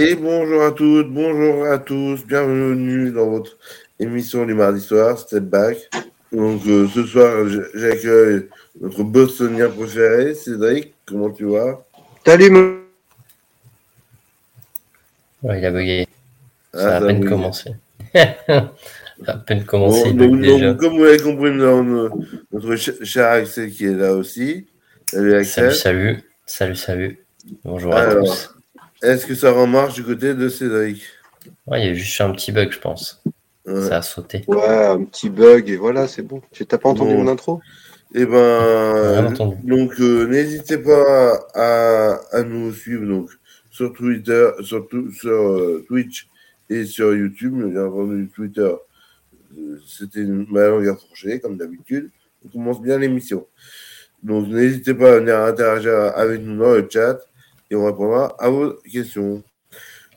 Et bonjour à toutes, bonjour à tous, bienvenue dans votre émission du mardi soir, Step Back. Donc euh, ce soir, j'accueille notre bostonien préféré, Cédric. Comment tu vas? Salut Ouais, il a bugué. Ah, ça a à peine commencé. ça a à peine commencé. donc, comme vous l'avez compris, notre cher Axel qui est là aussi. Salut Axel. Salut, salut. Salut, salut. Bonjour à tous. Est-ce que ça remarche du côté de Cédric? Ouais, il y a juste un petit bug, je pense. Ça a sauté. Ouais, un petit bug et voilà, c'est bon. Tu n'as pas entendu mon intro? Eh ben, donc euh, n'hésitez pas à, nous suivre donc sur Twitter, surtout sur euh, Twitch et sur YouTube. Bien entendu, Twitter, euh, c'était ma langue à fourcher, comme d'habitude. On commence bien l'émission. Donc n'hésitez pas à venir interagir avec nous dans le chat et on répondra à vos questions.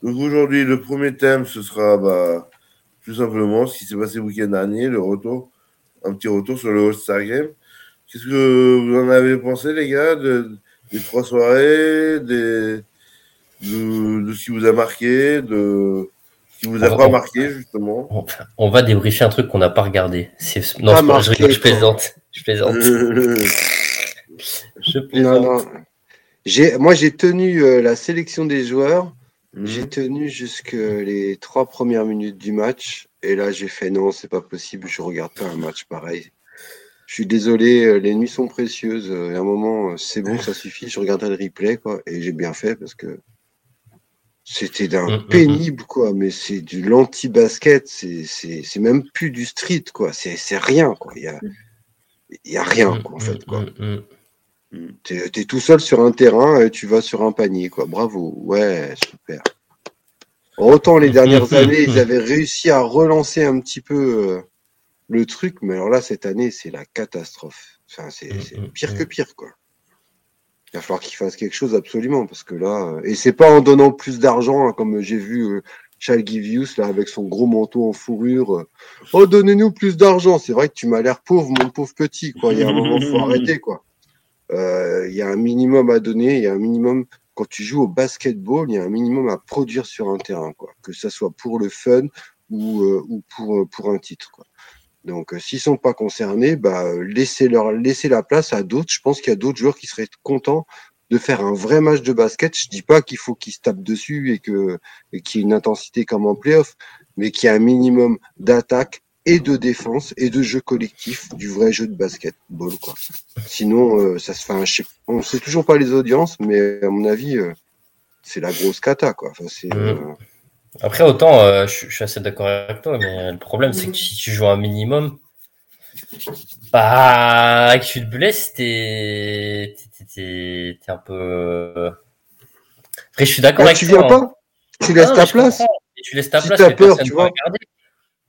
Donc aujourd'hui, le premier thème, ce sera bah, tout simplement ce qui s'est passé le week-end dernier, le retour, un petit retour sur le All-Star Game. Qu'est-ce que vous en avez pensé, les gars, des trois soirées, des, de, ce qui vous a marqué, de ce qui vous a pas marqué, justement? On va débriefer un truc qu'on n'a pas regardé. Non, je, plaisante. Je plaisante. je plaisante moi, j'ai tenu euh, la sélection des joueurs. Mhm. J'ai tenu jusque les trois premières minutes du match. Et là, j'ai fait non, c'est pas possible. Je regarde pas un match pareil. Je suis désolé, euh, les nuits sont précieuses. Euh, à un moment, c'est bon, ça suffit. Je regarderai le replay, quoi. Et j'ai bien fait parce que c'était d'un mm, mm. pénible, quoi. Mais c'est du l'anti-basket. C'est même plus du street, quoi. C'est rien, quoi. Il y a, y a rien, quoi, en fait, quoi. Tu es, tout seul sur un terrain et tu vas sur un panier, quoi. Bravo. Ouais, super. Autant les dernières années, ils avaient réussi à relancer un petit peu euh, le truc, mais alors là, cette année, c'est la catastrophe. Enfin, c'est mm, mm, pire que mm. pire, quoi. Il va falloir qu'ils fassent quelque chose absolument, parce que là, euh, et c'est pas en donnant plus d'argent, hein, comme j'ai vu euh, Charles Givius, là, avec son gros manteau en fourrure. oh, donnez-nous plus d'argent. C'est vrai que tu m'as l'air pauvre, mon pauvre petit, quoi. Il y a un moment, faut arrêter, quoi. Euh, il y a un minimum à donner, il y a un minimum quand tu joues au basketball, il y a un minimum à produire sur un terrain, quoi. Que ça soit pour le fun ou, euh, ou pour, euh, pour un titre, quoi. Donc, s'ils sont pas concernés, bah, laissez leur, laissez la place à d'autres. Je pense qu'il y a d'autres joueurs qui seraient contents de faire un vrai match de basket. Je dis pas qu'il faut qu'ils se tapent dessus et que, et qu'il y ait une intensité comme en playoff, mais qu'il y a un minimum d'attaque et de défense et de jeu collectif du vrai jeu de basketball quoi. Sinon euh, ça se fait un on sait toujours pas les audiences mais à mon avis euh, c'est la grosse cata quoi. Enfin, c'est, mmh. euh, Après autant je, suis assez d'accord avec toi mais le problème c'est que si tu joues un minimum bah que tu te blesses t'es t'es, un peu après je suis d'accord avec tu toi. Tu viens hein. pas Tu laisses ta place tu laisses ta place, as peur, tu vois.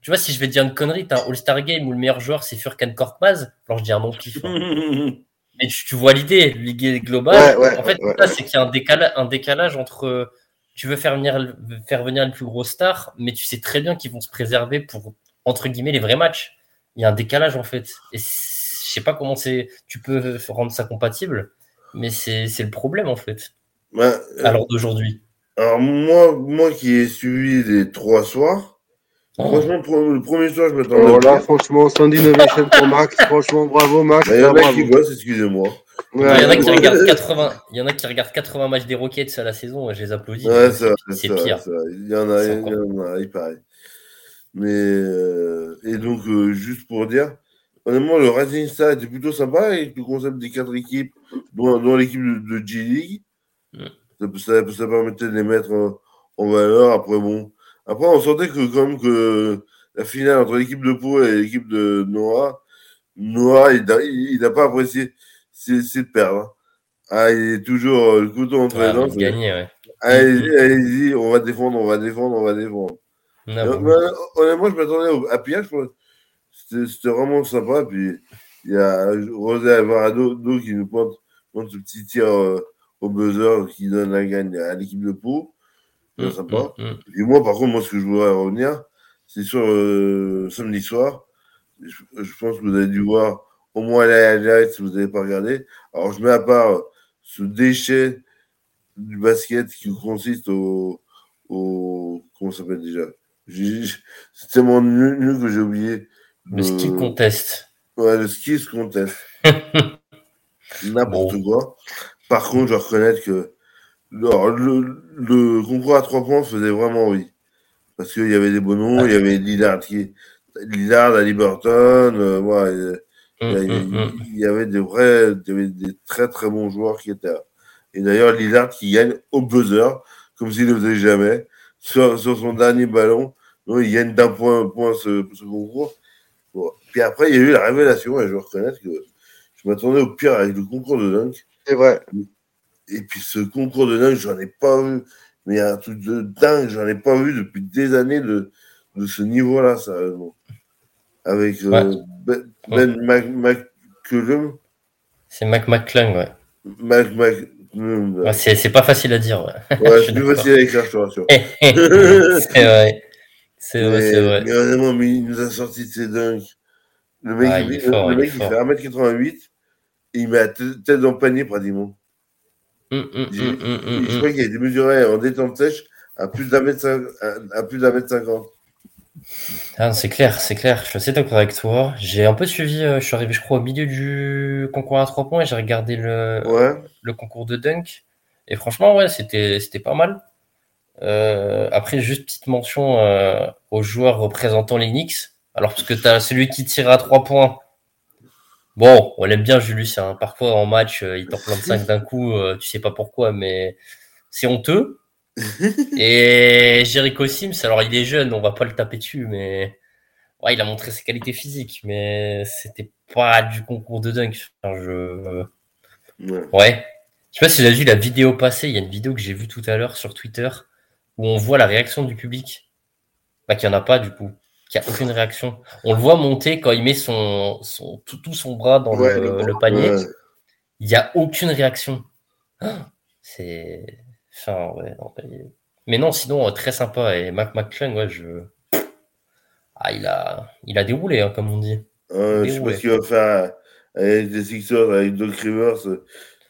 Tu vois, si je vais dire une connerie, t'as un All-Star Game où le meilleur joueur c'est Furkan Korkmaz, alors je dis un nom pif. Mais tu, vois l'idée, ligue globale. en fait, c'est qu'il y a un décalage, un décalage entre. Tu veux faire venir, faire venir les plus gros stars, mais tu sais très bien qu'ils vont se préserver pour, entre guillemets, les vrais matchs. Il y a un décalage, en fait. Et je sais pas comment c'est. Tu peux rendre ça compatible, mais c'est le problème, en fait. Bah, alors d'aujourd'hui. Alors, moi, moi qui ai suivi les trois soirs, Franchement, le premier soir, je m'attendais. Oh là, franchement, Sandy Innovation pour Max. Franchement, bravo, Max. Il y en a qui bossent, excusez-moi. il, y en a qui regardent 80, il y en a qui regardent 80 matchs des Rockets à la saison, je les applaudis. Ouais, c'est pire. Il y en a, il y en a, il paraît. Mais, euh, et donc, euh, juste pour dire, honnêtement, le Rising Star était plutôt sympa avec le concept des quatre équipes, dont, l'équipe de, G-League. Ça, ça, permettait de les mettre en valeur. Après, bon, après, on sentait que quand même que la finale entre l'équipe de Pau et l'équipe de Noah, Noah, il n'a pas apprécié de perdre. Hein. Ah, il est toujours euh, le couteau entre les dents. ouais. Allez-y, on va défendre, on va défendre, on va défendre. honnêtement, je m'attendais à pire. C'était vraiment sympa. Puis il y a Rosé Alvarado qui nous pointe, pointe ce petit tir euh, au buzzer qui donne la gagne à l'équipe de Pau. Mm, sympa. Mm, mm. Et moi, par contre, moi, ce que je voudrais revenir, c'est sur euh, samedi soir. Je, pense que vous avez dû voir au moins la highlight si vous n'avez pas regardé. Alors, je mets à part ce déchet du basket qui consiste au, ça s'appelle déjà? C'est tellement nul, que j'ai oublié. Le ski contest. Ouais, le ski contest. N'importe quoi. Par contre, je reconnais que le, concours à trois points faisait vraiment envie. Parce qu'il y avait des bons noms, il y avait Lillard, qui, Lillard à Liberton, euh, ouais, il, y avait des vrais, il y avait des très très bons joueurs qui étaient là. Et d'ailleurs, Lillard qui gagne au buzzer, comme s'il ne faisait jamais, sur, son dernier ballon. Donc, il gagne d'un point, point ce, ce concours. Puis après, il y a eu la révélation, et je reconnais que je m'attendais au pire avec le concours de dunk. C'est vrai. Et puis ce concours de dunk, j'en ai pas vu. Mais un truc de dingue, j'en ai pas vu depuis des années de, de ce niveau-là, sérieusement. Avec euh, Ben, ben C'est Mac McClung, ouais. Mac McClung. c'est pas facile à dire. Ouais, ouais c'est plus facile à écrire, je te rassure. c'est vrai. C'est vrai, c'est vrai. Mais vraiment, mais il nous a sorti de ses dunks. Le mec, il, fort, le mec, il, il fait 1m88 et il met la tête dans le panier pratiquement. Hum, hum, hum, je crois qu'il a été mesuré en détente sèche à plus d'un mètre, à plus d'un mètre cinquante. Ah, c'est clair, c'est clair. Je suis assez d'accord avec toi. J'ai un peu suivi, euh, je suis arrivé, je crois, au milieu du concours à 3 points et j'ai regardé le, le concours de dunk. Et franchement, ouais, c'était, c'était pas mal. Euh, après, juste petite mention euh, aux joueurs représentant les Knicks. Alors, parce que tu as celui qui tire à 3 points, Bon, on l'aime bien, Julius. Hein. Parfois, en match, euh, il t'en plante 5 d'un coup. Euh, tu sais pas pourquoi, mais c'est honteux. Et Jericho Sims, alors il est jeune, on va pas le taper dessus, mais ouais, il a montré ses qualités physiques, mais c'était pas du concours de dunk. je... Ouais. Je sais pas si as vu la vidéo passée. Il y a une vidéo que j'ai vue tout à l'heure sur Twitter où on voit la réaction du public. Bah, qu'il n'y en a pas, du coup. N'y a aucune réaction. On le voit monter quand il met son, son tout, son bras dans le, panier. Il n'y a aucune réaction. C'est. Enfin, ouais, Mais non, sinon, euh, très sympa. Et Mac McClung, ouais, je. Ah, il a, il a déroulé, hein, comme on dit. je sais pas ce qu'il va faire avec des Sixers, avec Doc Rivers.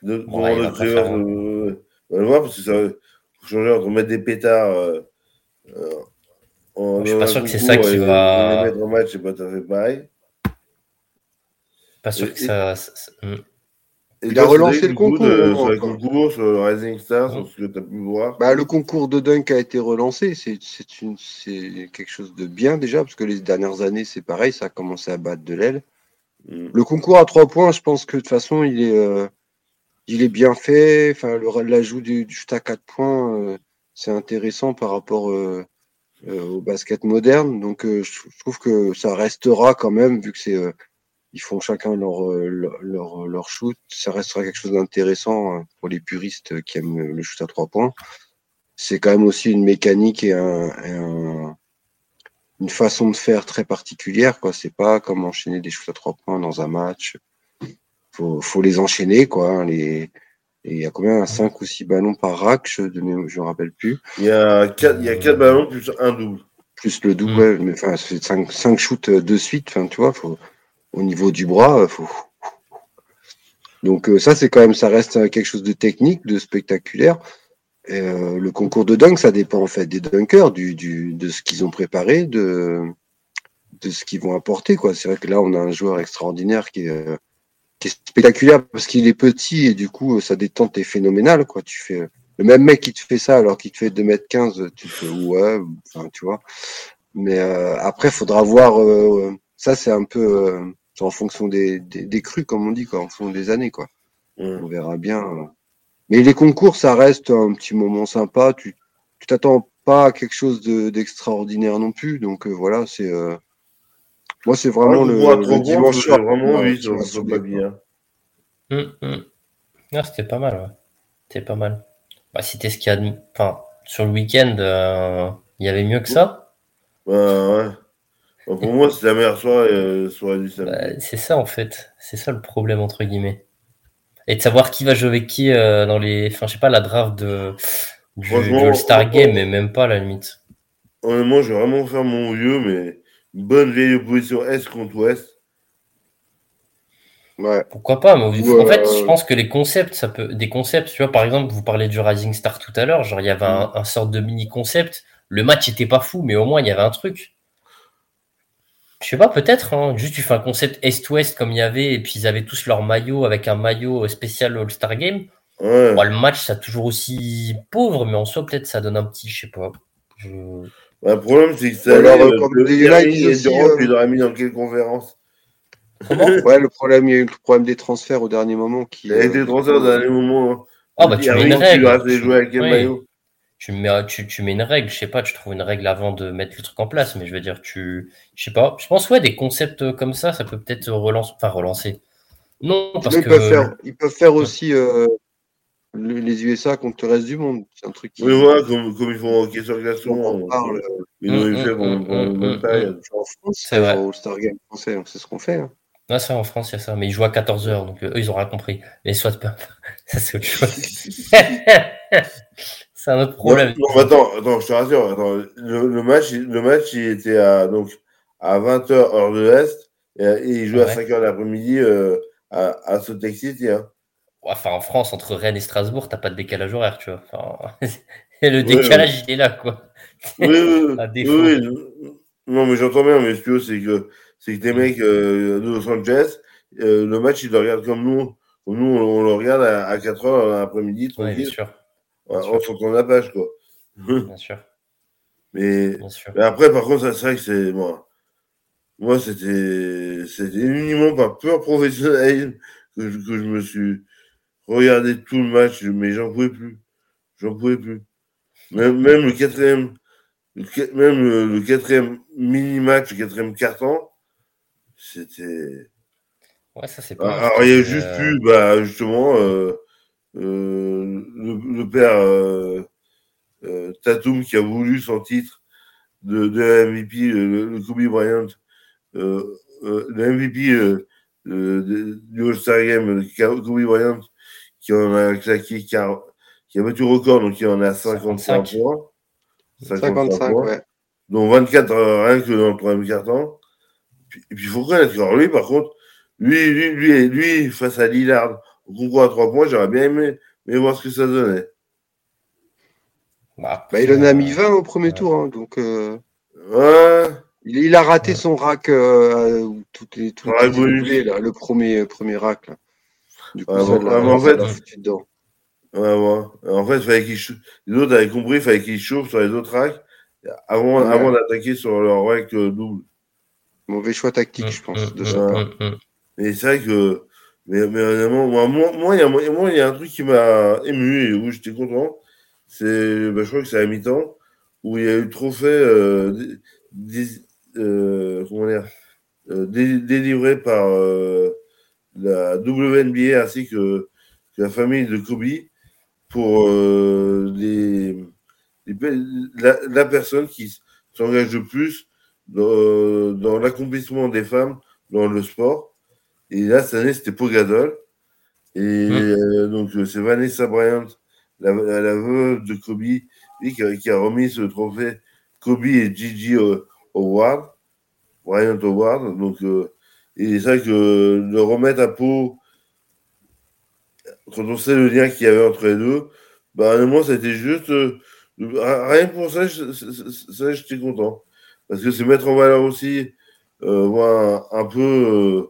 Doc, Rivers, euh, on va voir, parce que ça va changer entre mettre des pétards. Euh, je suis pas sûr que c'est ça qui va. mettre en match, c'est pas tout à fait pareil. Pas sûr que ça. Hmm. il a relancé le concours. sur le concours, sur le Rising Stars, sur ce que tu as pu voir. Bah, le concours de dunk a été relancé. C'est quelque chose de bien déjà, parce que les dernières années, c'est pareil, ça a commencé à battre de l'aile. Hmm. Le concours à trois points, je pense que de toute façon, il est, euh, il est bien fait. Enfin, l'ajout du, du, shoot à quatre points, euh, c'est intéressant par rapport. Euh, au basket moderne. Donc euh, je trouve que ça restera quand même, vu que c'est euh, ils font chacun leur, leur, leur, shoot, ça restera quelque chose d'intéressant pour les puristes qui aiment le shoot à trois points. C'est quand même aussi une mécanique et, un, une façon de faire très particulière. quoi. C'est pas comme enchaîner des shoots à trois points dans un match. Faut, faut les enchaîner, quoi. Hein, les, et il y a combien? 5 ou 6 ballons par rack Je ne me rappelle plus. Il y a 4, il y a quatre ballons plus un double. Plus le double, mm. mais enfin, c'est 5, 5 shoots de suite. Enfin, tu vois, faut, au niveau du bras, faut. Donc euh, ça, c'est quand même, ça reste quelque chose de technique, de spectaculaire. Et, euh, le concours de dunk, ça dépend en fait des dunkers, du, du, de ce qu'ils ont préparé, de, de ce qu'ils vont apporter. Quoi. C'est vrai que là, on a un joueur extraordinaire qui est, spectaculaire parce qu'il est petit et du coup sa détente est phénoménale quoi. Tu fais le même mec qui te fait ça alors qu'il te fait 2m15, tu te fais ouais, enfin tu vois. Mais euh, après faudra voir euh, ça c'est un peu euh, en fonction des, des, crues comme on dit quoi, en fonction des années quoi. On verra bien. Mais les concours ça reste un petit moment sympa, tu tu t'attends pas à quelque chose d'extraordinaire non plus donc voilà, c'est moi, c'est vraiment le, le dimanche soir. Vraiment, oui, ça pas bien. Hum, hum. c'était pas mal, ouais. C'était pas mal. Bah, si t'es ce qu'il y a Enfin, sur le week-end, euh, il y avait mieux que ça Ouais, ouais. pour moi, c'est la meilleure soirée, euh, soirée du samedi. Bah, c'est ça, en fait. C'est ça le problème, entre guillemets. Et de savoir qui va jouer avec qui euh, dans les. Enfin, je sais pas, la draft de, du, All-Star Game, mais même pas à la limite. Honnêtement, je vais vraiment faire mon vieux, mais bonne vieille opposition Est contre Ouest. Ouais. Pourquoi pas mais En fait, je pense que les concepts, ça peut. Des concepts, tu vois, par exemple, vous parlez du Rising Star tout à l'heure, genre il y avait un, mm. sorte de mini concept. le match était pas fou, mais au moins il y avait un truc. Je sais pas, peut-être. Hein. Juste, tu fais un concept Est-Ouest comme il y avait, et puis ils avaient tous leur maillot avec un maillot spécial All-Star Game. le match, ça toujours aussi pauvre, mais en soi, peut-être ça donne un petit, je sais pas. Bah, le problème, c'est que ça. Alors, euh, comme euh, tu l'aurais mis dans quelle conférence? Ouais, le problème, il y a eu le problème des transferts au dernier moment. Qui, il y a eu des transferts au dernier moment. Hein. Ah, bah, tu mets une règle. Tu, mets, tu, tu, mets une règle, je sais pas, tu trouves une règle avant de mettre le truc en place, mais je veux dire, tu. Je sais pas. Je pense, ouais, des concepts comme ça, ça peut peut-être relancer. Enfin, relancer. Non, parce ils que. Peuvent faire, ils peuvent faire aussi. Euh, les USA contre le reste du monde. C'est un truc qui. Oui, voilà, comme, comme ils font en question de On parle. Ils ont fait en France, c'est vrai. Au Star Game français, c'est ce qu'on fait. Hein. Non, ça en France, il y a ça. Mais ils jouent à 14h, donc euh, eux, ils ont rien compris. Mais soit pas. ça, c'est autre chose. c'est un autre problème. Non, attends, attends, je te rassure. Attends, le, match, le match, il était à, donc, à 20h heure de l'Est et, et, il jouait à 5h l'après-midi euh, à, à Salt City. Hein. Enfin, en France, entre Rennes et Strasbourg, t'as pas de décalage horaire, tu vois. Enfin, le décalage, il est là, quoi. Oui, oui, oui. Non, mais j'entends bien, mais ce que c'est que c'est que des mecs euh, de Los Angeles, euh, le match, ils le regardent comme nous. Nous, on, le regarde à, 4 heures l'après-midi, tranquille. bien sûr. on s'entend la page, quoi. Bien sûr. Mais, mais après, par contre, c'est vrai que c'est. Moi, moi c'était uniquement par peur professionnel que je, que je me suis regardé tout le match, mais j'en pouvais plus. J'en pouvais plus. Même, même le quatrième, même le, quatrième mini-match, le quatrième carton, c'était. Ouais, ça c'est pas. Alors, il y a juste euh, eu, bah, justement, euh, euh, le, père euh, Tatum qui a voulu son titre de, de MVP, le, Kobe Bryant, le MVP du All-Star Game, Kobe Bryant, qui en a claqué, qui a, qui a battu record, donc il en a 55 points. 55, ouais. Donc 24 rien que dans le troisième quart-temps. Et puis il faut reconnaître que lui, par contre, lui, lui, lui, lui, face à Lillard, au concours à 3 points, j'aurais bien aimé mais voir ce que ça donnait. Bah, bah, il en a mis 20 au premier tour, hein, donc. Euh... Ouais. Il, il, a raté son rack euh, toutes les, toutes les là, le premier, premier rack. Là. Du coup, ouais, ça, là, en fait, dedans. Ouais, ouais. En fait, fallait les autres avaient compris, il fallait qu'ils chauffent sur les autres racks avant, ouais. avant d'attaquer sur leur rack euh, double. Mauvais choix tactique, je pense, de ça. Mais c'est vrai que, mais, mais honnêtement, moi, moi, il y a, moi, il y a un truc qui m'a ému et où j'étais content. C'est, bah, je crois que c'est à mi-temps, où il y a eu le trophée, euh, euh, comment dire, euh, délivré par euh, la WNBA ainsi que, que, la famille de Kobe pour euh, les, les la, la, personne qui s'engage le plus dans, dans l'accomplissement des femmes dans le sport. Et là, cette année, c'était Pogadol. Et mmh. euh, donc, c'est Vanessa Bryant, la, la, veuve de Kobe, qui, qui, a remis ce trophée Kobe et Gigi Howard, Bryant Howard. Donc, euh, et c'est vrai que le remettre à peau, quand on sait le lien qu'il y avait entre les deux, bah, moi, c'était juste. Euh, rien que pour ça, ça j'étais content. Parce que c'est mettre en valeur aussi, euh, voir un, peu euh,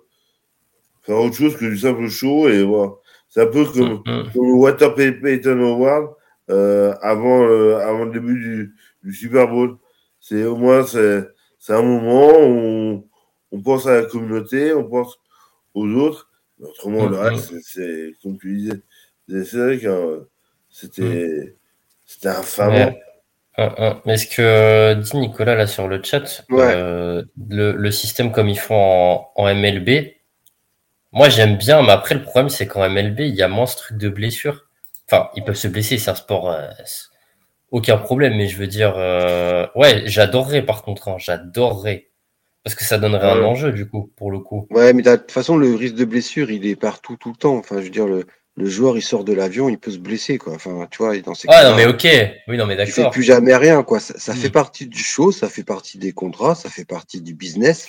faire autre chose que du simple show et voir. C'est un peu comme, mm-hmm. comme le Water Payton Award euh, avant, avant le début du, du Super Bowl. C'est au moins c'est un moment où on, pense à la communauté, on pense aux autres. Mais autrement, le reste, c'est comme tu disais, c'est vrai que c'était mm. c'était infamant. Mais ce que euh, dit Nicolas là sur le chat, euh, le, système comme ils font en, MLB, moi j'aime bien, mais après le problème c'est qu'en MLB il y a moins ce truc de blessure. Enfin, ils peuvent se blesser, c'est un sport, euh, aucun problème, mais je veux dire, ouais, j'adorerais par contre, hein, j'adorerais. Parce que ça donnerait un enjeu du coup, pour le coup. Ouais, mais de toute façon, le risque de blessure, il est partout tout le temps. Enfin, je veux dire, le, le joueur il sort de l'avion, il peut se blesser quoi. Enfin, tu vois, dans ces Ah non mais ok, oui non mais d'accord. Il fait plus jamais rien quoi. Ça, fait hmm. partie du show, ça fait partie des contrats, ça fait partie du business.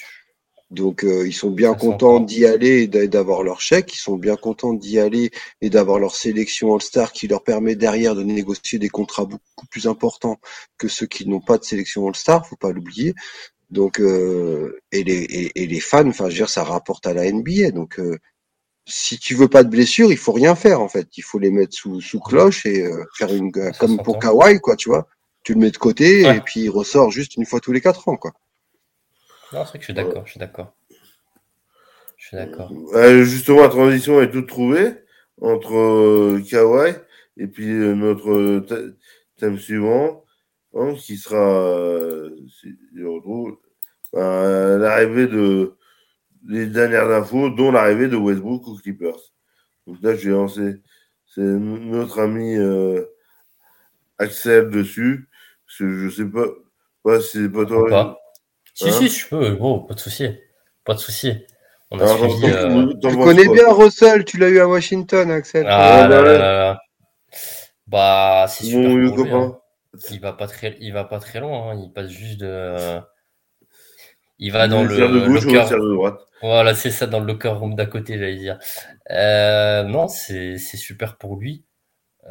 Donc euh, ils sont bien contents d'y aller et d'avoir leur chèque, ils sont bien contents d'y aller et d'avoir leur sélection All-Star qui leur permet derrière de négocier des contrats beaucoup plus importants que ceux qui n'ont pas de sélection All-Star, faut pas l'oublier. Donc euh, et, les, et, les fans, enfin je veux dire, ça rapporte à la NBA. Donc euh, si tu veux pas de blessure, il faut rien faire en fait. Il faut les mettre sous, sous cloche et faire une comme pour Kawhi quoi, tu vois. Tu le mets de côté et puis il ressort juste une fois tous les quatre ans quoi. Non, c'est vrai que je suis d'accord, je suis d'accord. Je suis d'accord. justement, la transition est toute trouvée entre euh, Kawhi et puis euh, notre thème suivant, hein, qui sera euh, ben, l'arrivée de les dernières infos, dont l'arrivée de Westbrook aux Clippers. Donc là, j'ai lancé c'est notre ami Axel dessus. Parce que je sais pas, pas si c'est pas toi. Si, si, je peux. Bon, pas de souci. Pas de souci. On a suivi, euh... Tu connais bien Russell, tu l'as eu à Washington, Axel. Ah, là, là, là, Bah, c'est super. Bon, hein. Il va pas très, il va pas très loin. Hein. Il passe juste de. Il va dans le, gauche locker. de droite. Voilà, c'est ça, dans le locker room d'à côté, j'allais dire. Euh, non, c'est super pour lui.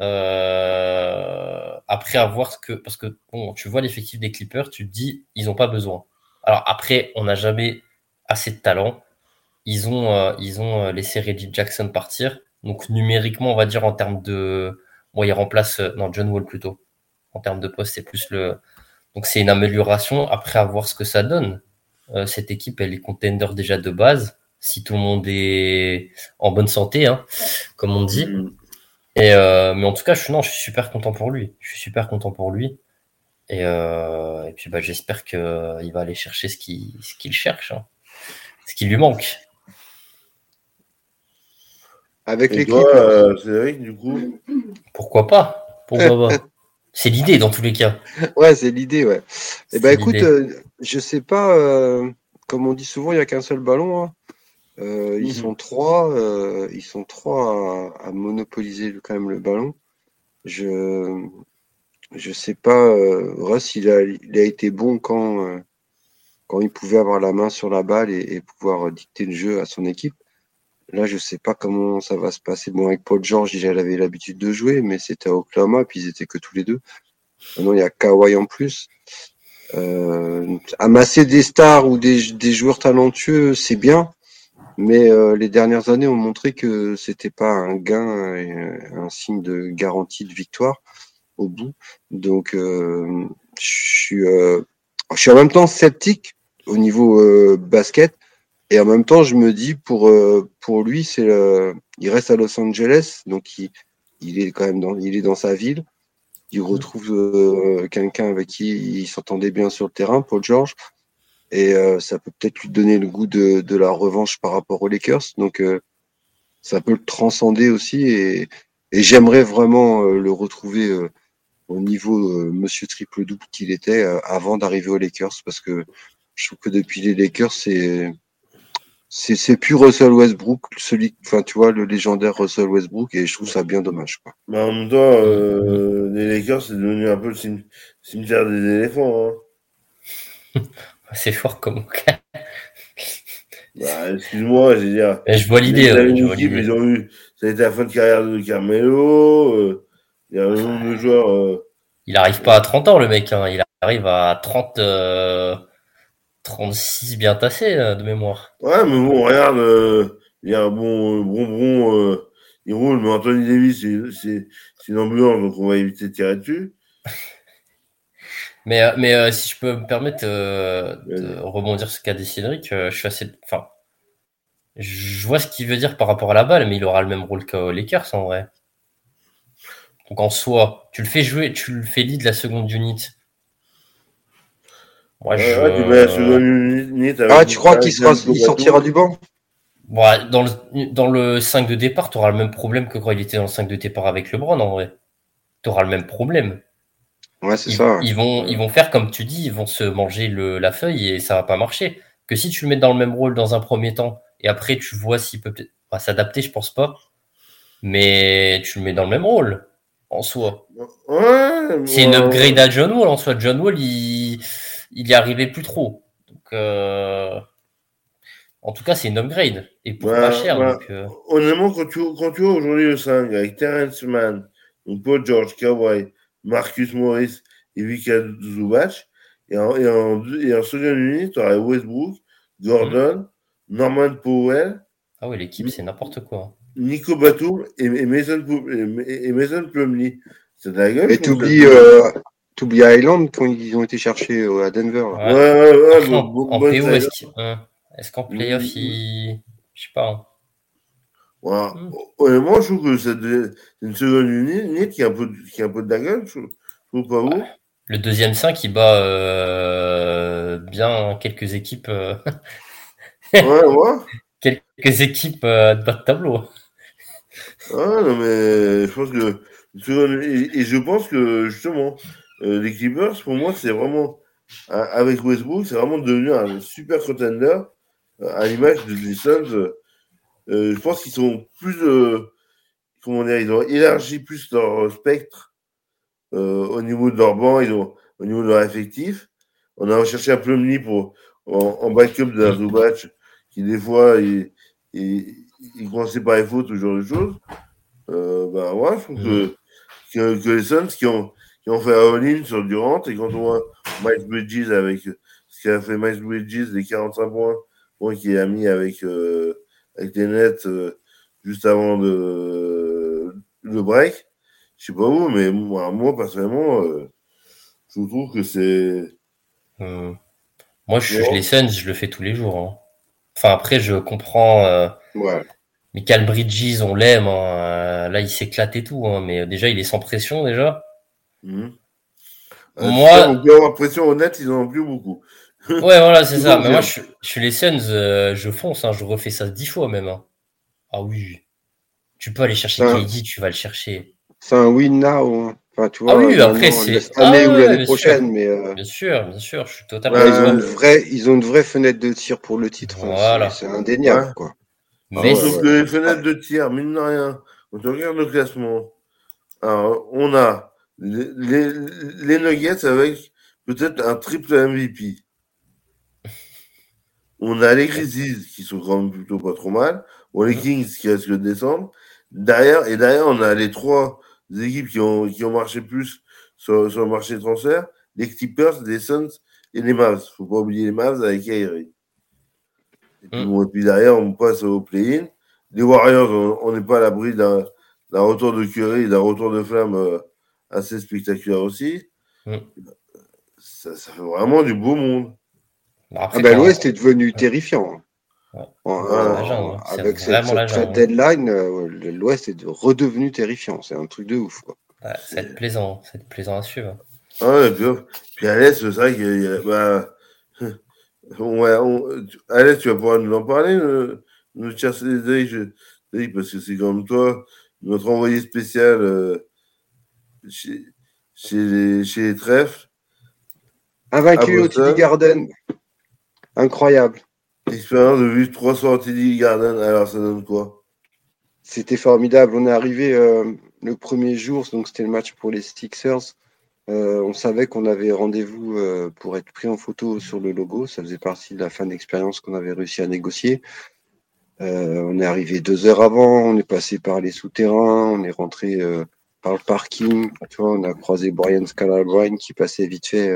Euh, après avoir ce que, parce que bon, tu vois l'effectif des Clippers, tu te dis, ils n'ont pas besoin. Alors après, on n'a jamais assez de talent. Ils ont, euh, ils ont euh, laissé Reggie Jackson partir. Donc numériquement, on va dire en termes de... Bon, il remplace... Euh, non, John Wall plutôt. En termes de poste, c'est plus le... Donc c'est une amélioration. Après, à voir ce que ça donne. cette équipe, elle est contender déjà de base. Si tout le monde est en bonne santé, hein, comme on dit. Mm. Et mais en tout cas, je, non, je suis super content pour lui. Je suis super content pour lui. Et, euh, et puis bah, j'espère qu'il va aller chercher ce qu'il ce qu'il cherche, hein. ce qui lui manque. Avec l'équipe. Euh, Cédric, du coup? Pourquoi pas? Pourquoi pas? C'est l'idée dans tous les cas. Ouais, c'est l'idée, ouais. Et eh ben écoute, euh, je sais pas, euh, comme on dit souvent, il n'y a qu'un seul ballon. Hein. Euh, ils mhm. sont trois, ils sont trois à, à, monopoliser quand même le ballon. Je, je sais pas, Russ, il a, il a été bon quand, quand il pouvait avoir la main sur la balle et, pouvoir dicter le jeu à son équipe. Là, je sais pas comment ça va se passer. Bon, avec Paul George, il avait l'habitude de jouer, mais c'était à Oklahoma, puis ils étaient que tous les deux. Maintenant, il y a Kawhi en plus. Euh, amasser des stars ou des, des joueurs talentueux, c'est bien, mais euh, les dernières années ont montré que c'était pas un gain, et un signe de garantie de victoire au bout. Donc, euh, je suis, euh, je suis en même temps sceptique au niveau euh, basket. Et en même temps, je me dis pour pour lui, c'est il reste à Los Angeles, donc il, il est quand même dans il est dans sa ville. Il retrouve quelqu'un avec qui il s'entendait bien sur le terrain, Paul George, et ça peut peut-être lui donner le goût de, de la revanche par rapport aux Lakers. Donc ça peut le transcender aussi, et, et j'aimerais vraiment le retrouver au niveau euh, monsieur triple double qu'il était euh, avant d'arriver aux Lakers parce que je trouve que depuis les Lakers c'est c'est c'est plus Russell Westbrook celui enfin tu vois le légendaire Russell Westbrook et je trouve ça bien dommage quoi. en même temps euh, les Lakers c'est devenu un peu le cimetière des éléphants hein. c'est fort comme bah, excuse-moi, je veux dire. je vois l'idée. Ils ont eu, ça a été la fin de carrière de Carmelo. Euh, il y a un nombre de joueurs. Euh, il arrive pas à 30 ans, le mec. Hein. Il arrive à 30, 36 euh, bien tassé euh, de mémoire. Ouais, mais bon, regarde, il y a un bon bonbon, il roule, mais Anthony Davis, c'est une ambulance, donc on va éviter de tirer dessus. mais mais si je peux me permettre de rebondir sur ce qu'a dit Cédric, je suis assez. Enfin, je vois ce qu'il veut dire par rapport à la balle, mais il aura le même rôle qu'aux Lakers en vrai. Donc en soi, tu le fais jouer, tu le fais lead la seconde unit. Moi, je... ah, tu crois qu'il sortira du banc? Dans, le, dans le 5 de départ, tu auras le même problème que quand il était dans le 5 de départ avec LeBron, en vrai. Tu auras le même problème. Ouais, c'est ça. Ils, vont, ils vont faire comme tu dis, ils vont se manger le, la feuille et ça va pas marcher. Que si tu le mets dans le même rôle dans un premier temps et après tu vois s'il peut peut-être s'adapter, je pense pas. Mais tu le mets dans le même rôle en soi. c'est une upgrade à John Wall en soi. John Wall, il, il y arrivait plus trop. Donc, euh, En tout cas, c'est une upgrade. Et pour pas cher. Donc, euh. Honnêtement, quand tu, quand tu vois aujourd'hui le 5 avec Terence Mann, donc Paul George, Kawhi, Marcus Morris et Vika Zubac, et en, et en, et en seconde unité, tu aurais Westbrook, Gordon, mm. Norman Powell. Ah oui, l'équipe, c'est n'importe quoi. Nico Batum et, et Mason, et, Mason Plumlee. C'est de la gueule. T'oublies euh, Island quand ils ont été cherchés euh, à Denver. Ouais, ouais, ouais. en, bon, en PO, est-ce qu'en playoff, mm. il. Je sais pas. Hein. Ouais. Mm. Honnêtement, je trouve que c'est une seconde unité qui a un peu, qui a un peu de la gueule. Je trouve pas vous. Le deuxième 5, il bat euh, bien quelques équipes. Euh... ouais, ouais. quelques équipes euh, de bas de tableau. Ah non, mais je pense que. Et, je pense que justement, euh, les Clippers, pour moi, c'est vraiment. Avec Westbrook, c'est vraiment devenu un super contender à l'image de des Suns. je pense qu'ils sont plus. comment dire Ils ont élargi plus leur spectre euh, au niveau de leur banc, ils ont, au niveau de leur effectif. On a recherché un Plumlee pour, en, backup de la Zubac, qui des fois, il, il, il commençait par les fautes, ce genre de choses. Euh, ben ouais, je trouve que, que, que, les Suns qui ont, qui ont fait un all-in sur Durant, et quand on voit Miles Bridges avec ce qu'a fait Miles Bridges, les 45 points, points qu'il a mis avec, euh, avec les Nets euh, juste avant de, le break, je sais pas où, mais moi, moi personnellement, euh, je trouve que c'est. Euh, moi, je, les Suns, je le fais tous les jours. Hein. Enfin, après, je comprends. Euh, ouais. Michael Bridges, on l'aime. Hein. Là, il s'éclate et tout. Hein. Mais déjà, il est sans pression, déjà. Mmh. Moi. On peut avoir pression honnête, ils en ont plus beaucoup. ouais, voilà, c'est ça. Mais moi, je, suis les Suns, je fonce. Je refais ça dix fois même. Ah oui. Tu peux aller chercher KD, tu vas le chercher c'est un win now. Hein. Enfin, tu vois, ah oui, après, c'est. Cette année ah ou l'année prochaine. Mais, euh, Bien sûr, bien sûr, je suis totalement. ils, ont une vraie, ils ont une vraie fenêtre de tir pour le titre. Hein. Voilà. C'est indéniable. Quoi. Mais ah que les fenêtres de tir, mine de rien, quand on regarde le classement, alors, on a les, les, les Nuggets avec peut-être un triple MVP. On a les Grizzlies qui sont quand même plutôt pas trop mal. On a les Kings qui restent de descendre. Derrière, et derrière, on a les trois équipes qui ont, qui ont marché plus sur, sur le marché de transfert, les Clippers, les Suns et les Mavs. Faut pas oublier les Mavs avec Kyrie. Et puis, mm. et puis derrière, on passe au play-in. Les Warriors, on n'est pas à l'abri d'un retour de Curry, d'un retour de flamme euh, assez spectaculaire aussi. Mm. Ça, ça, fait vraiment du beau monde. ah ben, l'Ouest est devenu terrifiant. Hein. avec cette, deadline, euh, l'Ouest est redevenu terrifiant. C'est un truc de ouf. Quoi. c'est plaisant, c'est plaisant à suivre. Ah puis, puis à l'Est, c'est vrai que. Bah, ouais, on, à tu vas pouvoir nous en parler, nous chercher des parce que c'est comme toi, notre envoyé spécial euh, chez, chez, les, chez les trèfles. Invaincu au TD Garden. Incroyable. Expérience de vue trois sorties Garden, alors ça donne quoi? C'était formidable. On est arrivé euh, le premier jour, donc c'était le match pour les Sixers. Euh, on savait qu'on avait rendez-vous euh, pour être pris en photo sur le logo. Ça faisait partie de la fin d'expérience qu'on avait réussi à négocier. on est arrivé deux heures avant, on est passé par les souterrains, on est rentré par le parking. Tu vois, on a croisé Brian Scalabrine qui passait vite fait.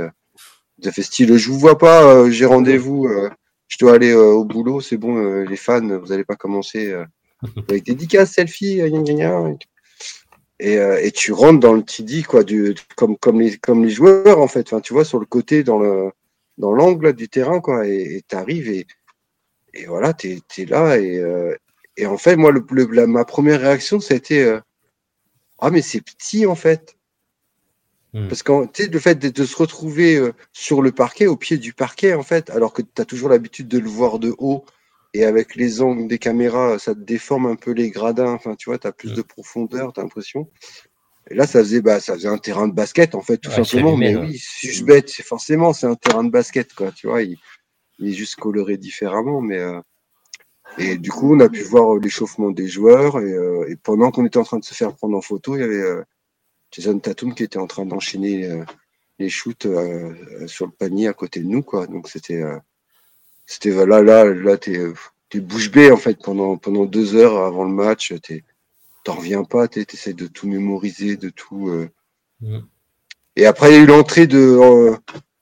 Il a fait style, je vous vois pas, j'ai rendez-vous je dois aller euh, au boulot, c'est bon, euh, les fans, vous n'allez pas commencer euh, avec des dédicaces, selfie, et, et, tu rentres dans le TD, quoi, du, comme, comme, les, comme les joueurs, en fait. Enfin, tu vois, sur le côté, dans le dans l'angle du terrain, quoi, et tu arrives et, et voilà, tu es, là. Et, et en fait, moi, le, ma première réaction, ça a été Ah, mais c'est petit, en fait. Hmm. Parce que le fait de, se retrouver euh, sur le parquet, au pied du parquet, en fait, alors que tu as toujours l'habitude de le voir de haut, et avec les angles des caméras, ça te déforme un peu les gradins, enfin, tu vois, tu as plus hmm. de profondeur, tu as l'impression. Et là, ça faisait, bah, ça faisait un terrain de basket, en fait, tout simplement. Mais oui, c'est juste bête, c'est forcément, c'est un terrain de basket, quoi, tu vois, il, est juste coloré différemment, mais. Euh, et du coup, on a pu voir l'échauffement des joueurs, et, euh, et pendant qu'on était en train de se faire prendre en photo, il y avait Jason Tatum qui était en train d'enchaîner euh, les shoots euh, sur le panier à côté de nous, quoi. Donc c'était, euh, c'était là, là, là, t'es, es bouche bée en fait pendant pendant deux heures avant le match. T'en reviens pas. Tu essaies de tout mémoriser, de tout. Euh. Mm. Et après il y a eu l'entrée de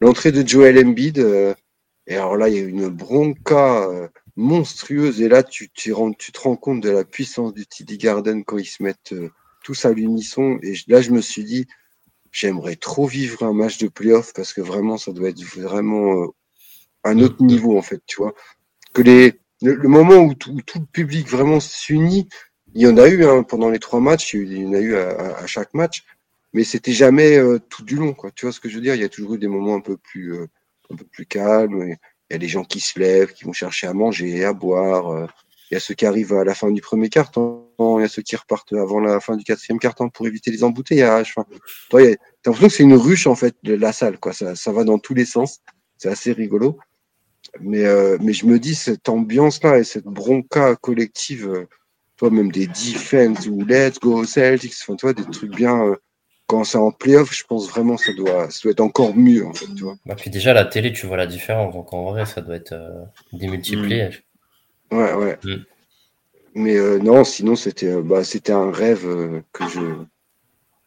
l'entrée de Joel Embiid. et alors là il y a eu une bronca monstrueuse. Et là tu, tu, tu te rends compte de la puissance du TD Garden quand ils se mettent tous à l'unisson. Et là je me suis dit j'aimerais trop vivre un match de playoff parce que vraiment, ça doit être vraiment euh, un autre niveau, en fait, tu vois. Que les, le, moment où tout, le public vraiment s'unit, il y en a eu hein, pendant les trois matchs, il y en a eu à, chaque match, mais c'était jamais euh, tout du long, quoi. Tu vois ce que je veux dire? Il y a toujours eu des moments un peu plus, euh, un peu plus calmes. Il y a des gens qui se lèvent, qui vont chercher à manger, à boire. Il y a ceux qui arrivent à la fin du premier quart il y a ceux qui repartent avant la fin du quatrième quart-temps pour éviter les embouteillages. Enfin, toi, l'impression que c'est une ruche en fait de la salle, quoi. Ça, ça va dans tous les sens. C'est assez rigolo. Mais, euh, mais je me dis cette ambiance-là et cette bronca collective, euh, toi même des defense ou let's go Celtics, enfin toi des trucs bien. Euh, quand c'est en playoff, je pense vraiment ça doit, ça doit être encore mieux en fait, tu vois. Bah, puis déjà la télé, tu vois la différence. Donc en vrai, ça doit être démultiplié. Mm. Ouais, ouais. Mm. Mais euh, non, sinon c'était euh, bah, c'était un rêve euh, que je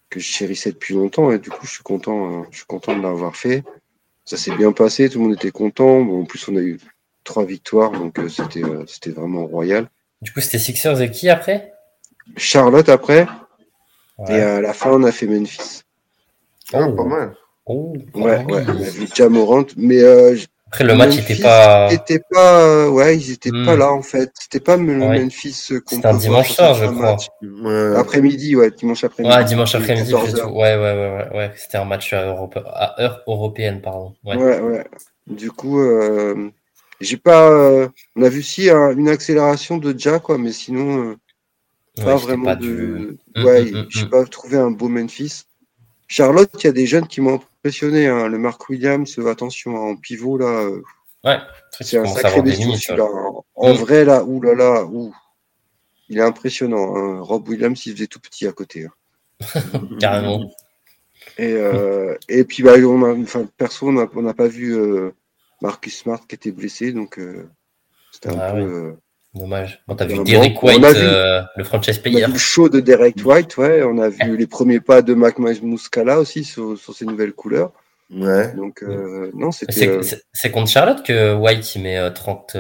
que je chérissais depuis longtemps et du coup je suis content je suis content de l'avoir fait. Ça s'est bien passé, tout le monde était content. en plus on a eu trois victoires donc c'était c'était vraiment royal. Du coup c'était Sixers et qui après? Charlotte après. Et à la fin on a fait Memphis. Ah, pas mal. Oh, ouais, ouais, on a vu Jamorant, mais après, le match n'était pas. Était pas. Ouais, ils étaient pas hmm. là, en fait. C'était pas le Memphis C'était un dimanche soir, je crois. Après-midi, ouais, dimanche après-midi. Ouais, dimanche après-midi, plutôt. Ouais, ouais, ouais, ouais, ouais. C'était un match à, à heure européenne, pardon. Ouais, ouais. ouais. Du coup, euh... j'ai pas. Euh... On a vu si une accélération de Ja, quoi, mais sinon, euh... pas vraiment de. Du... Ouais, mm, mm, j'ai pas trouvé un beau Memphis. Charlotte, il y a des jeunes qui m'ont impressionné. Hein. Le Mark Williams, euh, attention, en pivot, là. Euh, ouais, c'est un sacré défi, En, vrai, là, ouh là là, ouh. Il est impressionnant. Hein. Rob Williams, il faisait tout petit à côté. Hein. Carrément. Et, euh, et puis, bah, on a, enfin, perso, on n'a pas vu Marcus Smart qui était blessé, donc c'était un ah peu. Dommage. On a vu Derek White, euh, le franchise player. On a vu le show de Derek White, ouais. On a vu les premiers pas de Mac Muscala aussi sur, sur ses nouvelles couleurs. Ouais. Donc, euh, non, c'était. Euh, c'est contre Charlotte que White il met 30.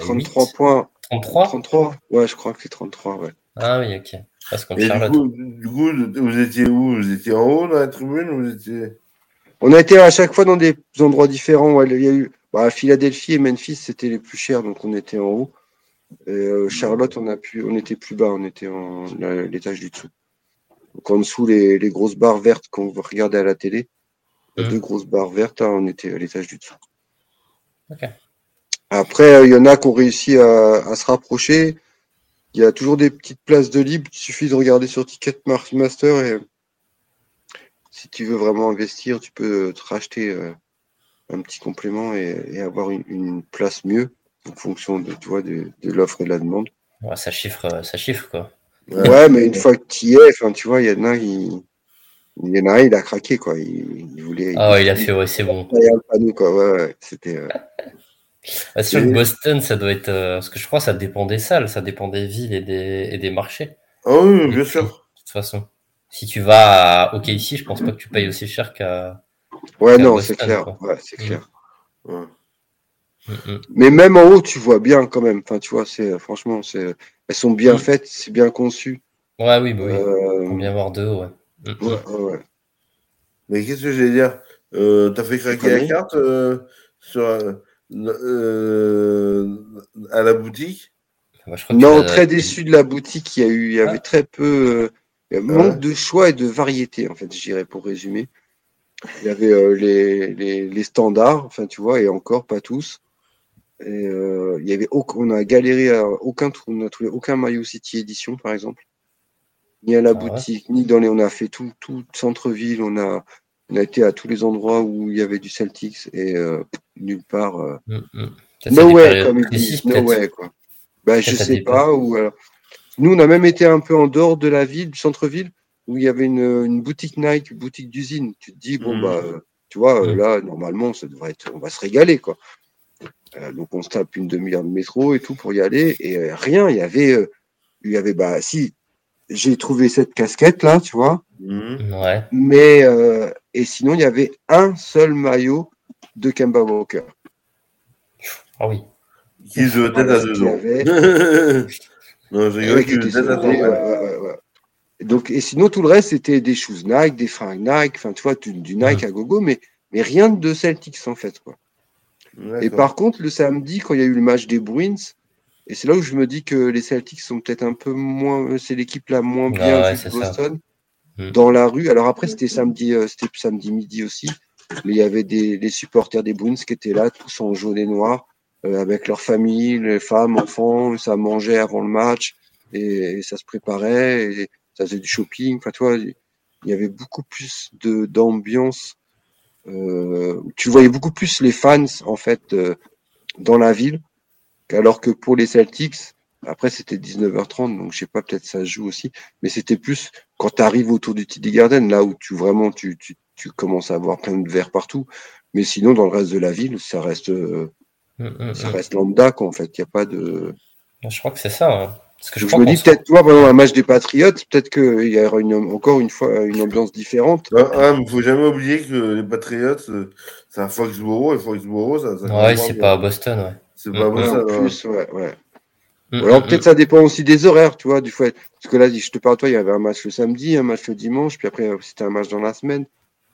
33 points. 33 33 Ouais, je crois que c'est 33, ouais. Ah oui, ok. Parce contre Charlotte. Du coup, vous étiez où? Vous étiez en haut dans la tribune ou vous étiez... On a été à chaque fois dans des endroits différents. Ouais, il y a eu bah, Philadelphie et Memphis, c'était les plus chers, donc on était en haut. Euh, Charlotte, on a pu, on était plus bas, on était en l'étage du dessous. Donc en dessous, les, grosses barres vertes qu'on regarder à la télé, les mmh. deux grosses barres vertes, hein, on était à l'étage du dessous. Après, euh, il y en a qui ont réussi à, se rapprocher. Il y a toujours des petites places de libre. Il suffit de regarder sur Ticketmaster et si tu veux vraiment investir, tu peux te racheter euh, un petit complément et, avoir une, place mieux en fonction de, tu vois, de, l'offre et de la demande. ça chiffre, euh, ça chiffre quoi. Ouais, mais une fois que tu y es, enfin, tu vois, il y en a, il, y en a un, il a craqué quoi. Il, voulait. Ah ouais, il a fait, ouais, c'est bon. quoi. Ouais, c'était. Euh... Ah, sur Boston, ça doit être. Euh, parce que je crois que ça dépend des salles, ça dépend des villes et des, et des marchés. Ah oui, bien sûr. De toute façon. Si tu vas à OK ici, je pense pas que tu payes aussi cher qu'à Ouais, non, c'est clair. Ouais, c'est clair. Mm, mm. Mais même en haut, tu vois bien quand même. Enfin, tu vois, c'est franchement, c'est elles sont bien mm. faites, c'est bien conçu. Ouais, oui, bah oui. Euh... bien voir deux, ouais. Ouais, ouais. Mais qu'est-ce que j'allais dire? Euh, T'as fait craquer la carte euh, sur, euh, à la boutique? Bah, Non, très déçu de la boutique. Il y a eu, il y avait ah. très peu, il y a manque de choix et de variété en fait, je dirais pour résumer. Il y avait euh, les, les, les, standards, enfin tu vois, et encore pas tous. Et, euh, il y avait on a galéré à aucun on a trouvé aucun Mario City édition par exemple, ni à la ah boutique, ni dans les, on a fait tout tout centre-ville, on a on a été à tous les endroits où il y avait du Celtics et euh, nulle part. Euh, mm, mm. No way, comme ils disent, no way quoi. Ben, je sais pas. Ou alors, nous, on a même été un peu en dehors de la ville, du centre-ville, où il y avait une, une boutique Nike, une boutique d'usine. Tu te dis, bon, mmh. bah, tu vois, mmh. là, normalement, ça devrait être, on va se régaler, quoi. donc on se tape une demi-heure de métro et tout pour y aller. Et rien, il y avait, il y avait, bah si, j'ai trouvé cette casquette là, tu vois. Mmh. Ouais. Mais et sinon il y avait un seul maillot de Kemba Walker. Ah oui. Qui se tête à deux ans. non, je rigole, qui tête à deux ans. Donc, et sinon, tout le reste, c'était des shoes Nike, des fringues Nike, enfin, tu vois, du, Nike à gogo, mais, mais rien de Celtics, en fait, quoi. Et par contre, le samedi, quand il y a eu le match des Bruins, et c'est là où je me dis que les Celtics sont peut-être un peu moins, c'est l'équipe la moins bien de Boston, hmm. dans la rue. Alors après, c'était samedi, euh, c'était samedi midi aussi, mais il y avait des, les supporters des Bruins qui étaient là, tous en jaune et noir, euh, avec leur famille, les femmes, enfants, ça mangeait avant le match, et, et ça se préparait. Et, ça faisait du shopping. Enfin, tu vois, il y avait beaucoup plus de d'ambiance. Euh, tu voyais beaucoup plus les fans en fait euh, dans la ville, alors que pour les Celtics, après c'était 19h30, donc je sais pas, peut-être ça joue aussi, mais c'était plus quand tu arrives autour du TD Garden, là où tu vraiment tu, tu, tu commences à avoir plein de verres partout. Mais sinon, dans le reste de la ville, ça reste, euh, mm, mm, ça mm. reste lambda, quoi, en fait. Il n'y a pas de. Je crois que c'est ça. Hein je, me dis peut-être, toi, pendant un match des Patriotes, peut-être qu'il y aura une, encore une fois une ambiance différente. Il ah, ne faut jamais oublier que les Patriotes, euh, c'est un Foxborough, et Foxborough, ça. ça ouais, c'est pas à Boston, ouais. C'est pas à Boston. En plus, ouais, ouais. Mm, alors mm, peut-être mm. ça dépend aussi des horaires, tu vois, du fait. Parce que là, je te parle, toi, il y avait un match le samedi, un match le dimanche, puis après, c'était un match dans la semaine.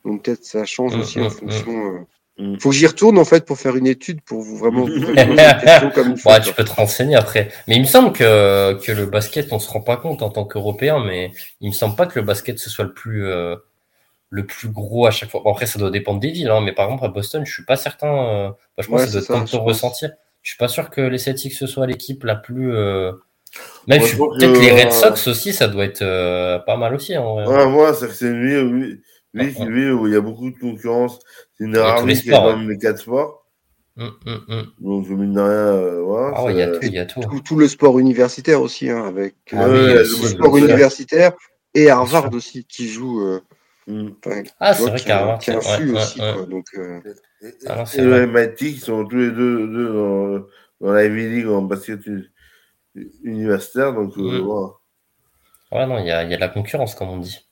Donc peut-être ça change aussi en fonction. Euh, Mm. Faut que j'y retourne en fait pour faire une étude pour vous vraiment comme ouais, tu peux te renseigner après. Mais il me semble que, que le basket, on se rend pas compte en tant qu'Européen, mais il me semble pas que le basket ce soit le plus euh, le plus gros à chaque fois. Bon, après, ça doit dépendre des villes, hein, mais par exemple à Boston, je suis pas certain. Euh, bah, je pense que ça doit être ton ressenti. Je suis pas sûr que les Celtics ce soit l'équipe la plus. Euh... Même peut-être les Red Sox aussi, ça doit être euh, pas mal aussi. Vrai. Ouais, moi, c'est que c'est une ville où il y a beaucoup de concurrence c'est une rare qui donne les quatre sports. Hum, hum, hum. Donc, je mine de rien, euh, voilà, ah ouais, il y a tout, il y a tout. tout. le sport universitaire aussi, hein, avec ah, euh, le sport universitaire et Harvard aussi, qui joue. Euh, ah, c'est vrai qu'Harvard. Qui influe aussi, quoi, donc, euh... ah, et, le MIT, qui sont tous les deux, deux dans, dans, la Ivy League en basket universitaire, donc euh, voilà. Ouais, non, il y a, y a de la concurrence, comme on dit,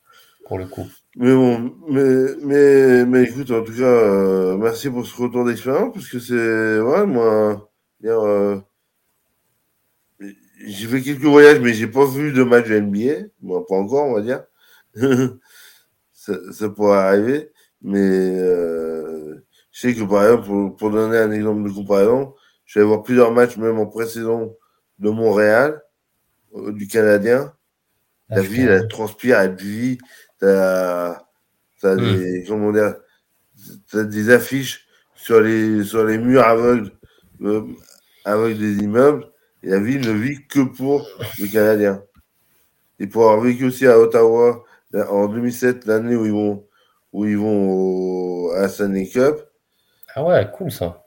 pour le coup. Mais bon, mais, mais, mais écoute, en tout cas, euh, merci pour ce retour d'expérience, parce que c'est, ouais, moi, euh, j'ai fait quelques voyages, mais j'ai pas vu de match NBA. Moi, pas encore, on va dire. ça, ça, pourrait arriver. Mais euh, je sais que, par exemple, pour, pour, donner un exemple de comparaison, je vais voir plusieurs matchs, même en pré-saison, de Montréal, euh, du Canadien. La ville, elle transpire, elle vit t'as as hmm. des, comment dire, as des affiches sur les, sur les murs aveugles, euh, aveugles des immeubles, et la ville ne vit que pour les Canadiens. Et pour avoir vécu aussi à Ottawa en 2007, l'année où ils vont, où ils vont au, à Stanley Cup. Ah ouais, cool ça.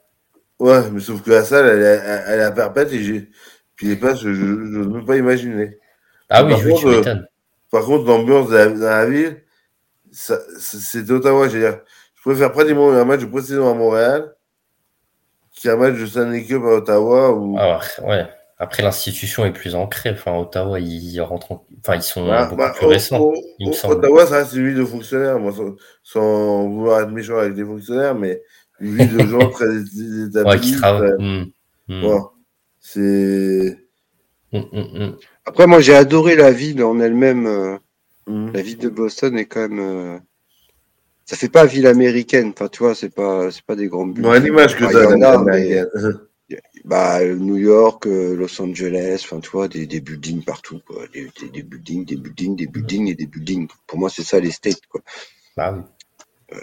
Ouais, mais sauf que la salle, elle, elle, elle est à perpète et j'ai. Puis les places, je ne peux pas imaginer. Ah oui, je contre, tu m'étonnes. Par contre, l'ambiance dans la ville, c'est Ottawa. Je, dire, je préfère pratiquement un match de précision à Montréal qu'un match de Stanley Cup à Ottawa. Ou... Ah, ouais. Après, l'institution est plus ancrée. Enfin, Ottawa, ils rentrent, enfin, ils sont bah, beaucoup bah, plus récents. il me semble. Ottawa, ça reste une ville de fonctionnaires. Moi, sans, vouloir être méchant avec les fonctionnaires, mais une ville de gens très établis. Ouais, qui travaillent. Mmh, mmh. C'est. Mmh, après, moi, j'ai adoré la ville en elle-même. Euh, mm. La ville de Boston est quand même. Euh, ça fait pas ville américaine. Enfin, tu vois, c'est pas, c'est pas des grands buts. Non, l'image que ça bah, New York, euh, Los Angeles, enfin, tu vois, des, des buildings partout, quoi. Des, des, buildings, des buildings, des buildings et des buildings. Pour moi, c'est ça les states, quoi. Bah oui.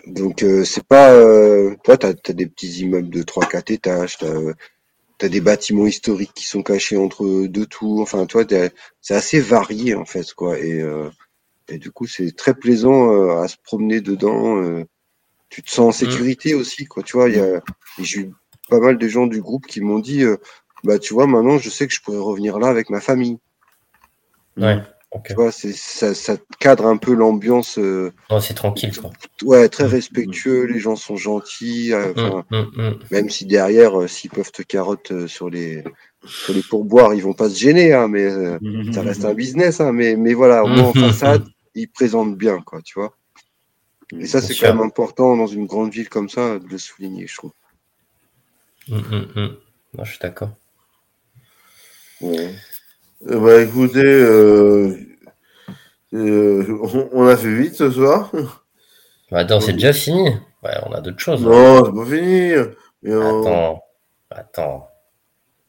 Donc, c'est pas. Euh, toi, tu as, des petits immeubles de 3-4 étages, t'as des bâtiments historiques qui sont cachés entre deux tours. Enfin, toi, c'est assez varié en fait, quoi. Et, euh, et du coup, c'est très plaisant euh, à se promener dedans. Euh. tu te sens en mmh. sécurité aussi, quoi. Tu vois, il y a, j'ai eu pas mal de gens du groupe qui m'ont dit, bah, tu vois, maintenant, je sais que je pourrais revenir là avec ma famille. Ouais. Tu vois, ça, ça, cadre un peu l'ambiance. Euh, c'est tranquille. Quoi. Ouais, très respectueux, les gens sont gentils. Euh, mmh, mmh, mmh. Même si derrière, s'ils peuvent te carotte sur les, sur les pourboires, ils vont pas se gêner, hein, mais ça reste un business. Hein, mais, mais voilà, au moins en façade, ils présentent bien, quoi, tu vois. Et ça, c'est quand même important dans une grande ville comme ça de le souligner, je trouve. Moi, je suis d'accord. Ouais. Euh, bah écoutez, euh, euh, on, a fait vite ce soir. Bah, attends, c'est déjà fini. Ouais, on a d'autres choses. Non, hein. c'est pas fini. Attends, attends.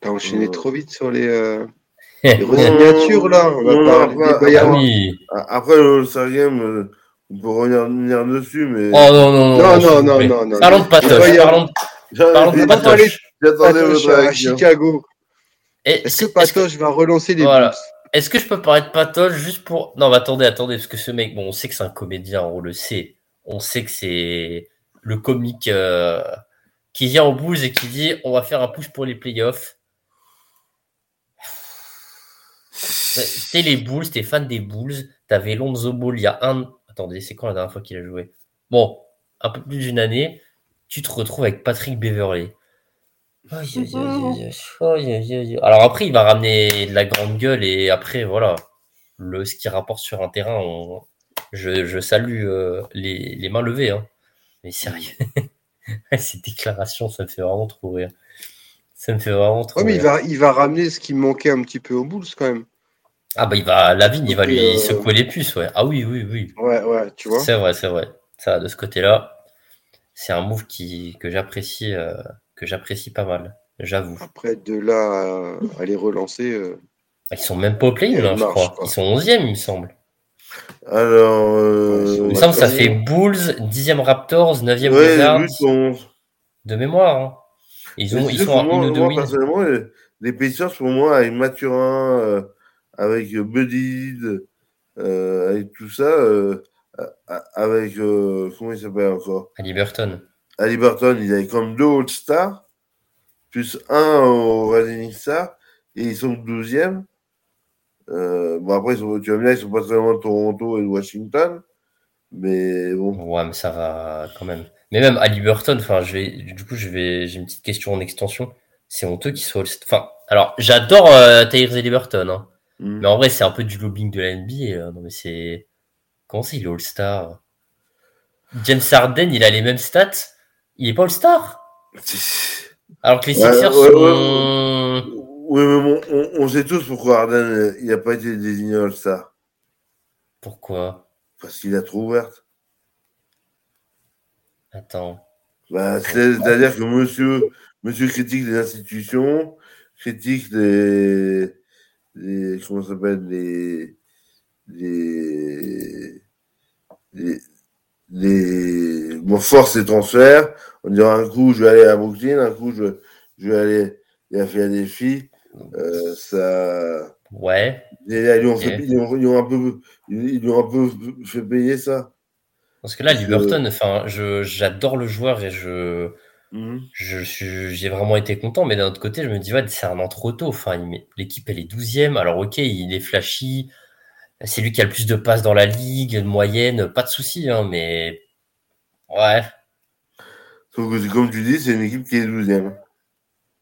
T'as enchaîné trop vite sur les, les signatures là. On va après, après, oui. après le Game, on peut revenir dessus, mais. Oh non, non, non. Non, non, non, non. Parlons de Patoche. Parlons de, parlons de Patoche. J'attendais à Chicago. Est-ce que Patoche va relancer les voilà. Est-ce que je peux parler de Patoche juste pour. Non, mais attendez, attendez, parce que ce mec, bon, on sait que c'est un comédien, on le sait. On sait que c'est le comique euh, qui vient au Bulls et qui dit on va faire un push pour les playoffs. T'es les Bulls, t'es fan des Bulls, t'avais Lonzo Ball il y a un. Attendez, c'est quand la dernière fois qu'il a joué? Bon, un peu plus d'une année, tu te retrouves avec Patrick Beverley. Alors après, il va ramener de la grande gueule et après, voilà, le, ce qu'il rapporte sur un terrain, je, salue euh, les, mains levées. Hein. Mais sérieux, ces déclarations, ça me fait vraiment trop rire. Ça me fait vraiment trop mais Il va, il va ramener ce qui manquait un petit peu aux Bulls quand même. Ah bah il va, Lavigne, il va lui euh, secouer les puces, ouais. Ah oui, oui, oui. Ouais, ouais, tu vois. C'est vrai, c'est vrai. Ça, de ce côté-là, c'est un move qui, que j'apprécie, euh, que j'apprécie pas mal j'avoue. Après, de là à, les relancer. Euh, ah, ils sont même pas au play je crois. Ils sont 11e, il me semble. Alors. Euh, il me semble que ça fait Bulls, 10e Raptors, 9e Wizards. De mémoire. Hein. Ils, ont, ils sont à moi, moi, personnellement, les, les Pacers, pour moi, avec Mathurin, euh, avec Buddy, avec tout ça, avec. comment il s'appelle encore? Ali Burton. Ali Burton, il avait comme deux All-Stars plus un au Rising Star, et ils sont 12e. Euh, bon, après, ils sont, tu vas me dire, ils sont pas très loin de Toronto et de Washington. Mais bon. Ouais, mais ça va quand même. Mais même Ali Burton, enfin, je vais, du coup, je vais, j'ai une petite question en extension. C'est honteux qu'il soit Enfin, alors, j'adore euh, Tyrese Burton, hein. Mm. Mais en vrai, c'est un peu du lobbying de la NBA. Euh, non, mais c'est. Comment c'est, il est All-Star? James Harden, il a les mêmes stats? Il est pas All-Star Alors que les Sixers sont... Oui, mais bon, on, sait tous pourquoi Arden il n'a pas été désigné All-Star. Pourquoi? Parce qu'il a trop ouverte. Attends. Bah, C'est-à-dire que monsieur, monsieur critique les institutions, critique les. les comment ça s'appelle les, les, les, les bon, force et transferts. On dirait un coup, je vais aller à Brooklyn, un coup, je, je vais aller des filles. Euh, ça. Ouais. ils, lui ont fait, ils, ont, un peu, ils ont un peu fait payer ça. Parce que là, Liberton, enfin, je, j'adore le joueur et je, mhm. je suis, j'ai vraiment été content. Mais d'un autre côté, je me dis, ouais, c'est un an trop tôt. Enfin, l'équipe, elle est 12e. Alors, ok, il est flashy. C'est lui qui a le plus de passes dans la ligue, moyenne, pas de souci, hein, mais ouais. Sauf que, comme tu dis, c'est une équipe qui est 12e.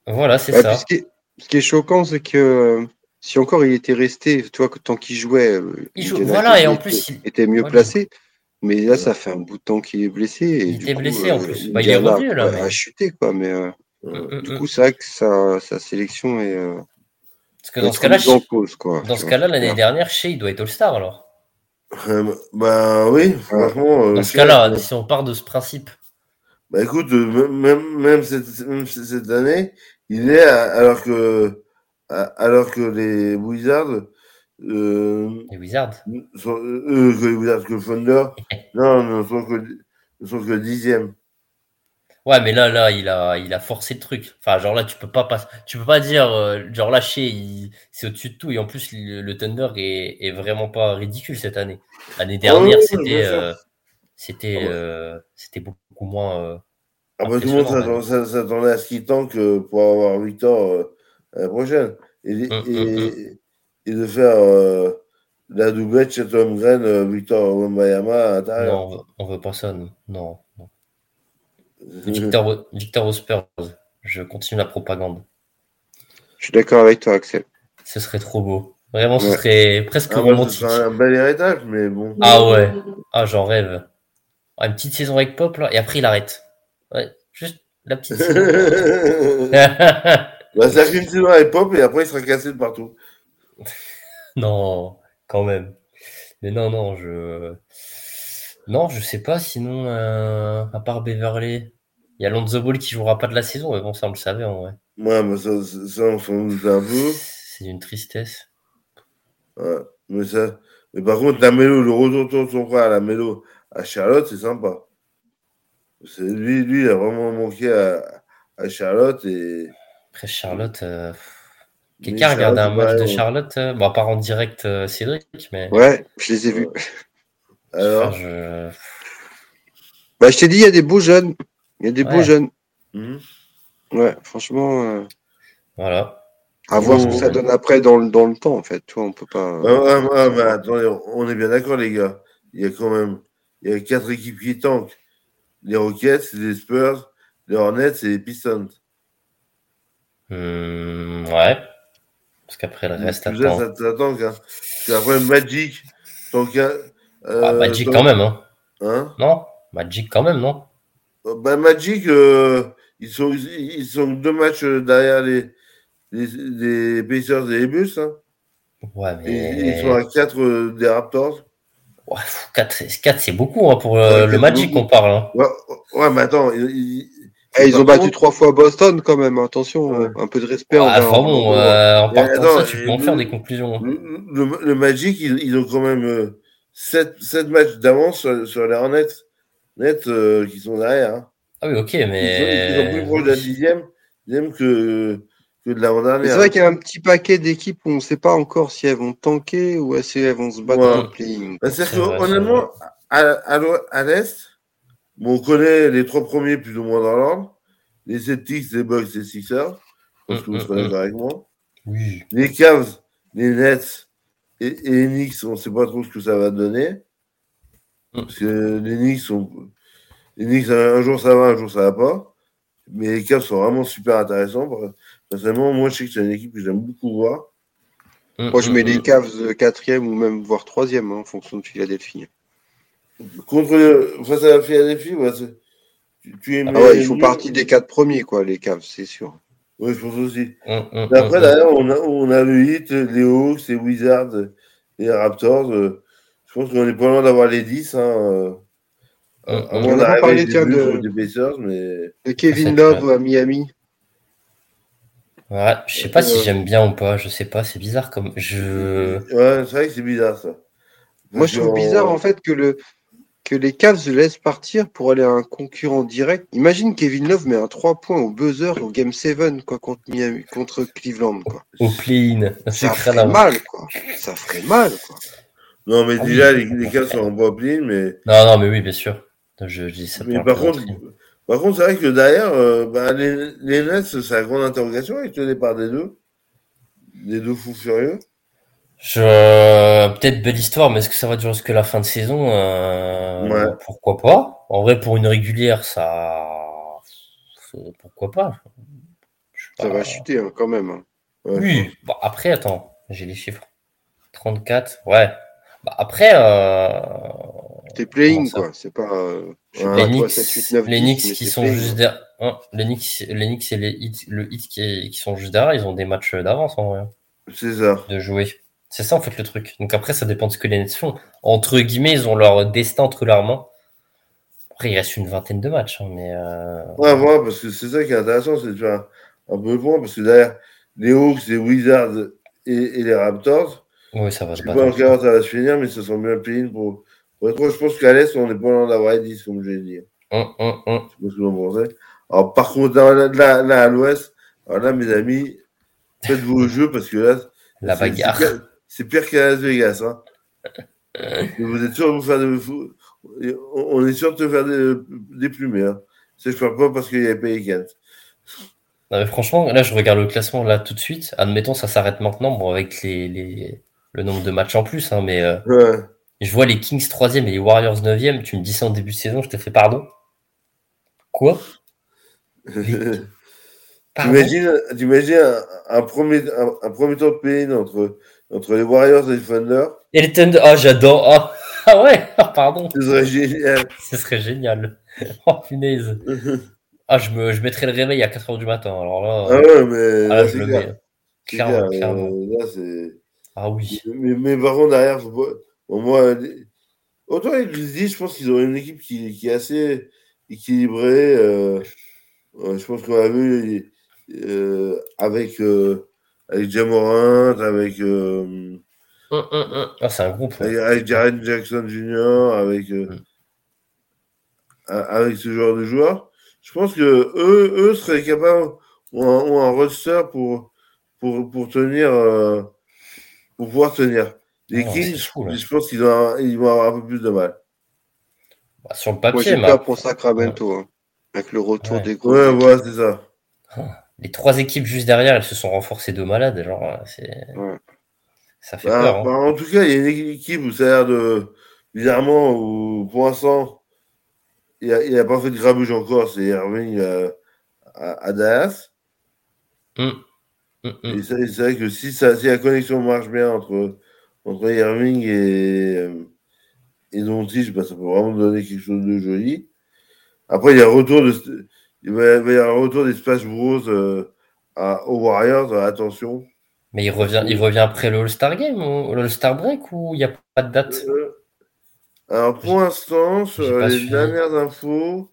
Voilà, c'est ça. Ce qui, est, choquant, c'est que euh, si encore il était resté, tu vois, tant qu'il jouait, euh, il, voilà, et en plus, il était mieux placé. Mais là, ça fait un bout de temps qu'il est blessé. Et il était blessé en euh, plus. Bah, il est revenu là. A chuté, quoi. Mais mm, mm, du mm. coup, c'est vrai que sa, sa sélection est. Parce que dans ce cas-là, dans ce cas-là, l'année dernière, Shea, il doit être All-Star alors. Euh, bah oui, franchement. Euh, dans ce cas-là, si on part de ce principe. Bah écoute, euh, même, même, cette, cette année, il est alors que alors que les Wizards. les Wizards sont, que les Wizards, que le Thunder, non, ne sont que, ne sont que dixième. Ouais, mais là, là, il a, il a forcé le truc. Enfin, genre là, tu peux pas, pas tu peux pas dire, euh, genre lâcher, c'est au-dessus de tout. Et en plus, le, Thunder est, est, vraiment pas ridicule cette année. L'année dernière, c'était, euh, c'était, ah euh, c'était beaucoup moins. ah bah, tout le monde s'attendait à ce qu'il tanque pour avoir Victor l'année prochaine. Et, hum, hum, hum. et, de faire la doublette chez Tom Green, Victor Wembayama à Non, on veut, veut pas ça, non. non, Victor, Victor Spurs, je continue la propagande. Je suis d'accord avec toi, Axel. Ce serait trop beau. Vraiment, ce serait presque ah, romantique. Ce un bel héritage, mais bon. Ah ouais. Ah, j'en rêve. Ah, une petite saison avec Pop, là, et après, il arrête. Ouais, juste la petite saison. bah, ça une saison avec Pop, et après, il sera cassé de partout. non, quand même. Mais non, non, je. Non, je sais pas, sinon, euh, à part Beverly, il y a Lonzo Ball qui jouera pas de la saison, mais bon, ça, on le savait en vrai. Ouais, mais ça, ça on s'en doute un peu. C'est une tristesse. Ouais, mais ça. Mais par contre, la mélo, le retour de son frère à la mélo à Charlotte, c'est sympa. C'est, lui, lui, il a vraiment manqué à, à Charlotte et. Après Charlotte, euh... quelqu'un a regardé un match de Charlotte, euh, bon, à part en direct euh, Cédric, mais. Ouais, je les ai vus. Alors. je... Bah, je t'ai dit, il y a des beaux jeunes. Il y a des beaux jeunes. Mhm. Ouais, franchement. Euh, voilà. À voir ce que ça donne après dans le, dans le temps, en fait. Toi, on peut pas. Attendez, on est bien d'accord, les gars. Il y a quand même il y a quatre équipes qui tankent. Les Rockets, les Spurs, les Hornets et les Pistons. Hmm, ouais. Parce qu'après, le reste attend. Ça, ça tank, hein. Parce Magic. Euh, ah, Magic quand même, hein. hein. Non Magic quand même, non bah, Magic, euh, ils, sont, ils sont deux matchs derrière les, les, les Pacers et les Bulls. Hein. Ouais, mais... ils sont à 4 euh, des Raptors. 4, c'est beaucoup hein, pour euh, le Magic qu'on parle. Hein. Ouais, mais attends. Ils, eh, ont battu trois fois Boston quand même, attention, un peu de respect. Ah, enfin bon, en partant de ça, tu peux en faire des conclusions. Le, Magic, ils, ont quand même 7, 7 matchs d'avance sur, sur, les Hornets net qui sont derrière. Ah oui, ok, mais. Ils sont, plus proches de la dixième, dixième que, que de l'avant-dernière. C'est vrai qu'il y a un petit paquet d'équipes où on ne sait pas encore si elles vont tanker ou si elles vont se battre dans le playing. Bah, c'est honnêtement, à, à, l'Est, on connaît les trois premiers plus ou moins dans l'ordre. Les Celtics, les Bucks, les Sixers. Je pense que vous serez mm, mm. avec moi. Oui. Les Cavs, les Nets et, et les Knicks, on ne sait pas trop ce que ça va donner. Parce que les Knicks. Les un jour ça va, un jour ça va pas. Mais les Cavs sont vraiment super intéressants. Personnellement, moi, je sais que c'est une équipe que j'aime beaucoup voir. Mm, moi, je mets mm, les mm. Cavs quatrième ou même voire troisième hein, en fonction de Philadelphie. Contre face à la Philadelphie, ouais, tu, ah ouais, ils font partie des quatre premiers, quoi, les Cavs, c'est sûr. Oui, je pense aussi. après, d'ailleurs, on a, on a le Hit, les Hawks, les Wizards, les Raptors. Euh, je pense qu'on est pas loin d'avoir les 10. Hein, euh, on a parlé de, mais... Kevin Love à Miami. Ouais, je sais pas si j'aime bien ou pas, je sais pas, c'est bizarre comme je. Ouais, c'est vrai que c'est bizarre ça. Moi, je trouve bizarre en fait que le que les Cavs se laissent partir pour aller à un concurrent direct. Imagine Kevin Love met un 3 points au buzzer au Game 7 quoi, contre, Miami, contre Cleveland. Quoi. Au play-in. Ça ferait mal, quoi. Ça ferait mal, quoi. Non, mais ah déjà, les, les Cavs sont en pas play mais. Non, non, mais oui, bien sûr. Je, dis ça mais par contre, par contre, c'est vrai que derrière, euh, bah, les, les, Nets, c'est la grande interrogation avec le départ des deux. Des deux fous furieux. Je... Peut-être belle histoire, mais est-ce que ça va durer jusqu'à la fin de saison euh... Pourquoi pas En vrai, pour une régulière, ça. Pourquoi pas Ça va chuter hein, quand même. Hein. oui, bon, après, attends, j'ai les chiffres. 34, ouais. Bah, après. Euh... T'es playing, quoi. C'est pas. Euh, les Knicks, qui sont juste derrière. Hein, les Knicks, les Knicks et les hits, le hit qui, qui, sont juste derrière, ils ont des matchs d'avance en vrai. C'est ça. De jouer. C'est ça en fait le truc. Donc après, ça dépend de ce que les Nets font. Entre guillemets, ils ont leur destin entre leurs mains. Après, il reste une vingtaine de matchs. Hein, mais euh... Ouais, ouais, parce que c'est ça qui est intéressant, c'est un peu le point, parce que derrière les Hawks, les Wizards et, et les Raptors, oui, ça va se battre. Je sais pas encore ça va se finir, mais ça semble bien payé pour je pense qu'à l'Est, on n'est pas loin d'avoir 10, comme je l'ai dit. Hum, hum, hum. Je pense que vous pensez. Alors, par contre, là, là, à l'Ouest, alors là, mes amis, faites vos jeux parce que là, la bagarre. C'est pire, qu'à Las Vegas. Hein. vous êtes sûr de vous faire des. On est sûr de te faire plumées. Hein. C'est je pas parce qu'il y a. Non, mais franchement, là, je regarde le classement là tout de suite. Admettons, ça s'arrête maintenant. Bon, avec les, les, le nombre de matchs en plus, hein, mais je vois les Kings 3 et les Warriors 9 Tu me dis ça en début de saison, je te fais pardon? Quoi? T'imagines un, un, premier, un, premier tour de pays entre, entre les Warriors et les Thunder Et les Thunder, ah j'adore. Ah, ah ouais, ah, pardon. Ce serait génial. Ce serait génial. Oh punaise. ah, je, me, je mettrais le réveil à 4h du matin. Alors là, ah ouais, mais ah, je le mets. Clairement, clairement. Euh, là, c'est. Ah oui. Mais, mais par contre, derrière, faut pas... bon, moi, autant les Grizzlies, je pense qu'ils ont une équipe qui, qui est assez équilibrée. Euh... je pense qu'on a vu euh, avec, avec Jamorant, avec. Euh, hum, hum, hum, ah, c'est un groupe. Avec, Jaren Jackson Jr., avec, avec ce genre de joueurs. Je pense que eux, eux seraient capables, ou un, un roster pour, pour, pour tenir, pour pouvoir tenir. Les Kings, je pense qu'ils vont, ils vont avoir un peu plus de mal. Bah, sur le papier, Moi, j'ai pour Sacramento, hein, avec le retour des gros. Ouais, voilà, c'est ça. Ah les trois équipes juste derrière, elles se sont renforcées de malades. Genre, c'est... Ça fait bah, peur. Hein. Bah, en tout cas, il y a une équipe où ça a l'air de. Bizarrement, où pour l'instant, il n'a a pas fait de grabouge encore, c'est Irving euh, à, Dallas. Hum. Hum, hum. Et c'est, vrai que si, ça, si la connexion marche bien entre, entre Irving et, euh, et Doncic, bah, ça peut vraiment donner quelque chose de joli. Après, il y a un retour de il va, y avoir un retour des Splash Bros euh, aux Warriors, euh, attention. Mais il revient, il revient après le All-Star Game ou l'All-Star Break ou il n'y a pas de date? Euh, Alors pour l'instant, sur les dernières infos.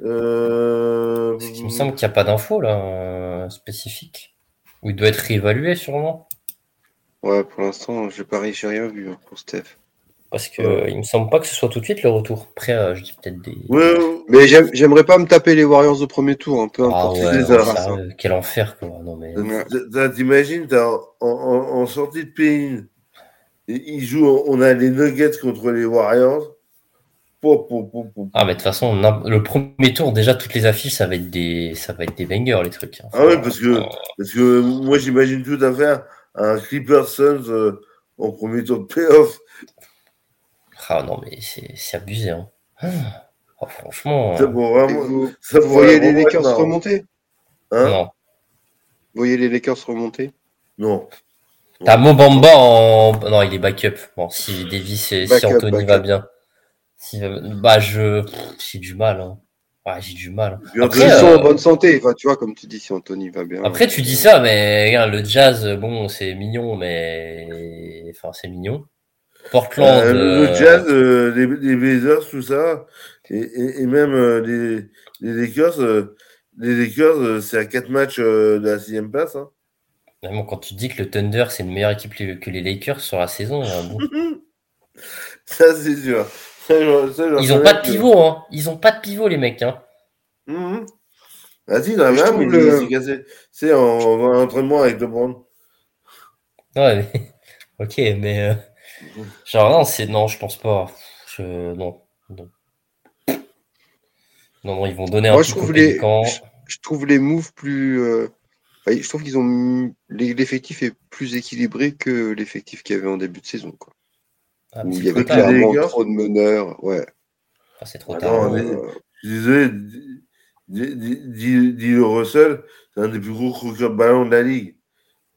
Euh... il me semble qu'il n'y a pas d'infos là spécifiques. Ou il doit être réévalué sûrement. Ouais, pour l'instant, j'ai pas rien vu hein, pour Steph. Parce que ne il me semble pas que ce soit tout de suite le retour. Après, euh, je dis peut-être des. Ouais, mais j'aimerais pas me taper les Warriors au premier tour, un peu ah importe. quel enfer, quoi. Non, mais... T'imagines, en, en, sortie de pays, ils jouent, on a les Nuggets contre les Warriors. ah, mais de toute façon, le premier tour, déjà, toutes les affiches, ça va être des, ça va être des bangers, les trucs. Hein. ah oui, parce que, parce que moi, j'imagine tout à fait un Clippers Suns euh, en premier tour de playoff ah non, mais c'est abusé. Hein. Oh, franchement. Ça vraiment, vous, voyez les Lakers remonter? Hein? Non. Vous voyez les Lakers remonter? Non. T'as Mobamba en. Non, il est backup. Bon, si Davis et si Anthony va bien. Si, bah, je. J'ai du mal. Hein. Ouais, j'ai du mal. Après, ils sont en euh, bonne santé, enfin, tu vois, comme tu dis, si Anthony va bien. Après, tu dis ça, mais regarde, le jazz, bon, c'est mignon, mais. Enfin, c'est mignon. Portland. Euh, le Jazz, euh, les, Blazers, tout ça, et, même euh, les, les, Lakers, les Lakers, c'est à 4 matchs de la sixième place. Hein. quand tu dis que le Thunder, c'est une meilleure équipe que les Lakers sur la saison, ça, c'est sûr. ils ont pas de pivot, hein. Ils ont pas de pivot, les mecs. Hein. Mmh. Vas-y, dans la même, cassé. C'est en, en, entraînement avec LeBron. Ouais, mais... ok, mais. Genre, non, c'est, non, je pense pas. Je, non, non. Non, ils vont donner un je trouve les, je, trouve les moves plus. Euh, je trouve qu'ils ont. L'effectif est plus équilibré que l'effectif qu'il y avait en début de saison. Quoi. Ah, il y avait clairement trop de meneurs. Ouais. Ah, c'est trop tard. je suis désolé. Dit Russell, c'est un des plus gros croqueurs de ballon de la ligue.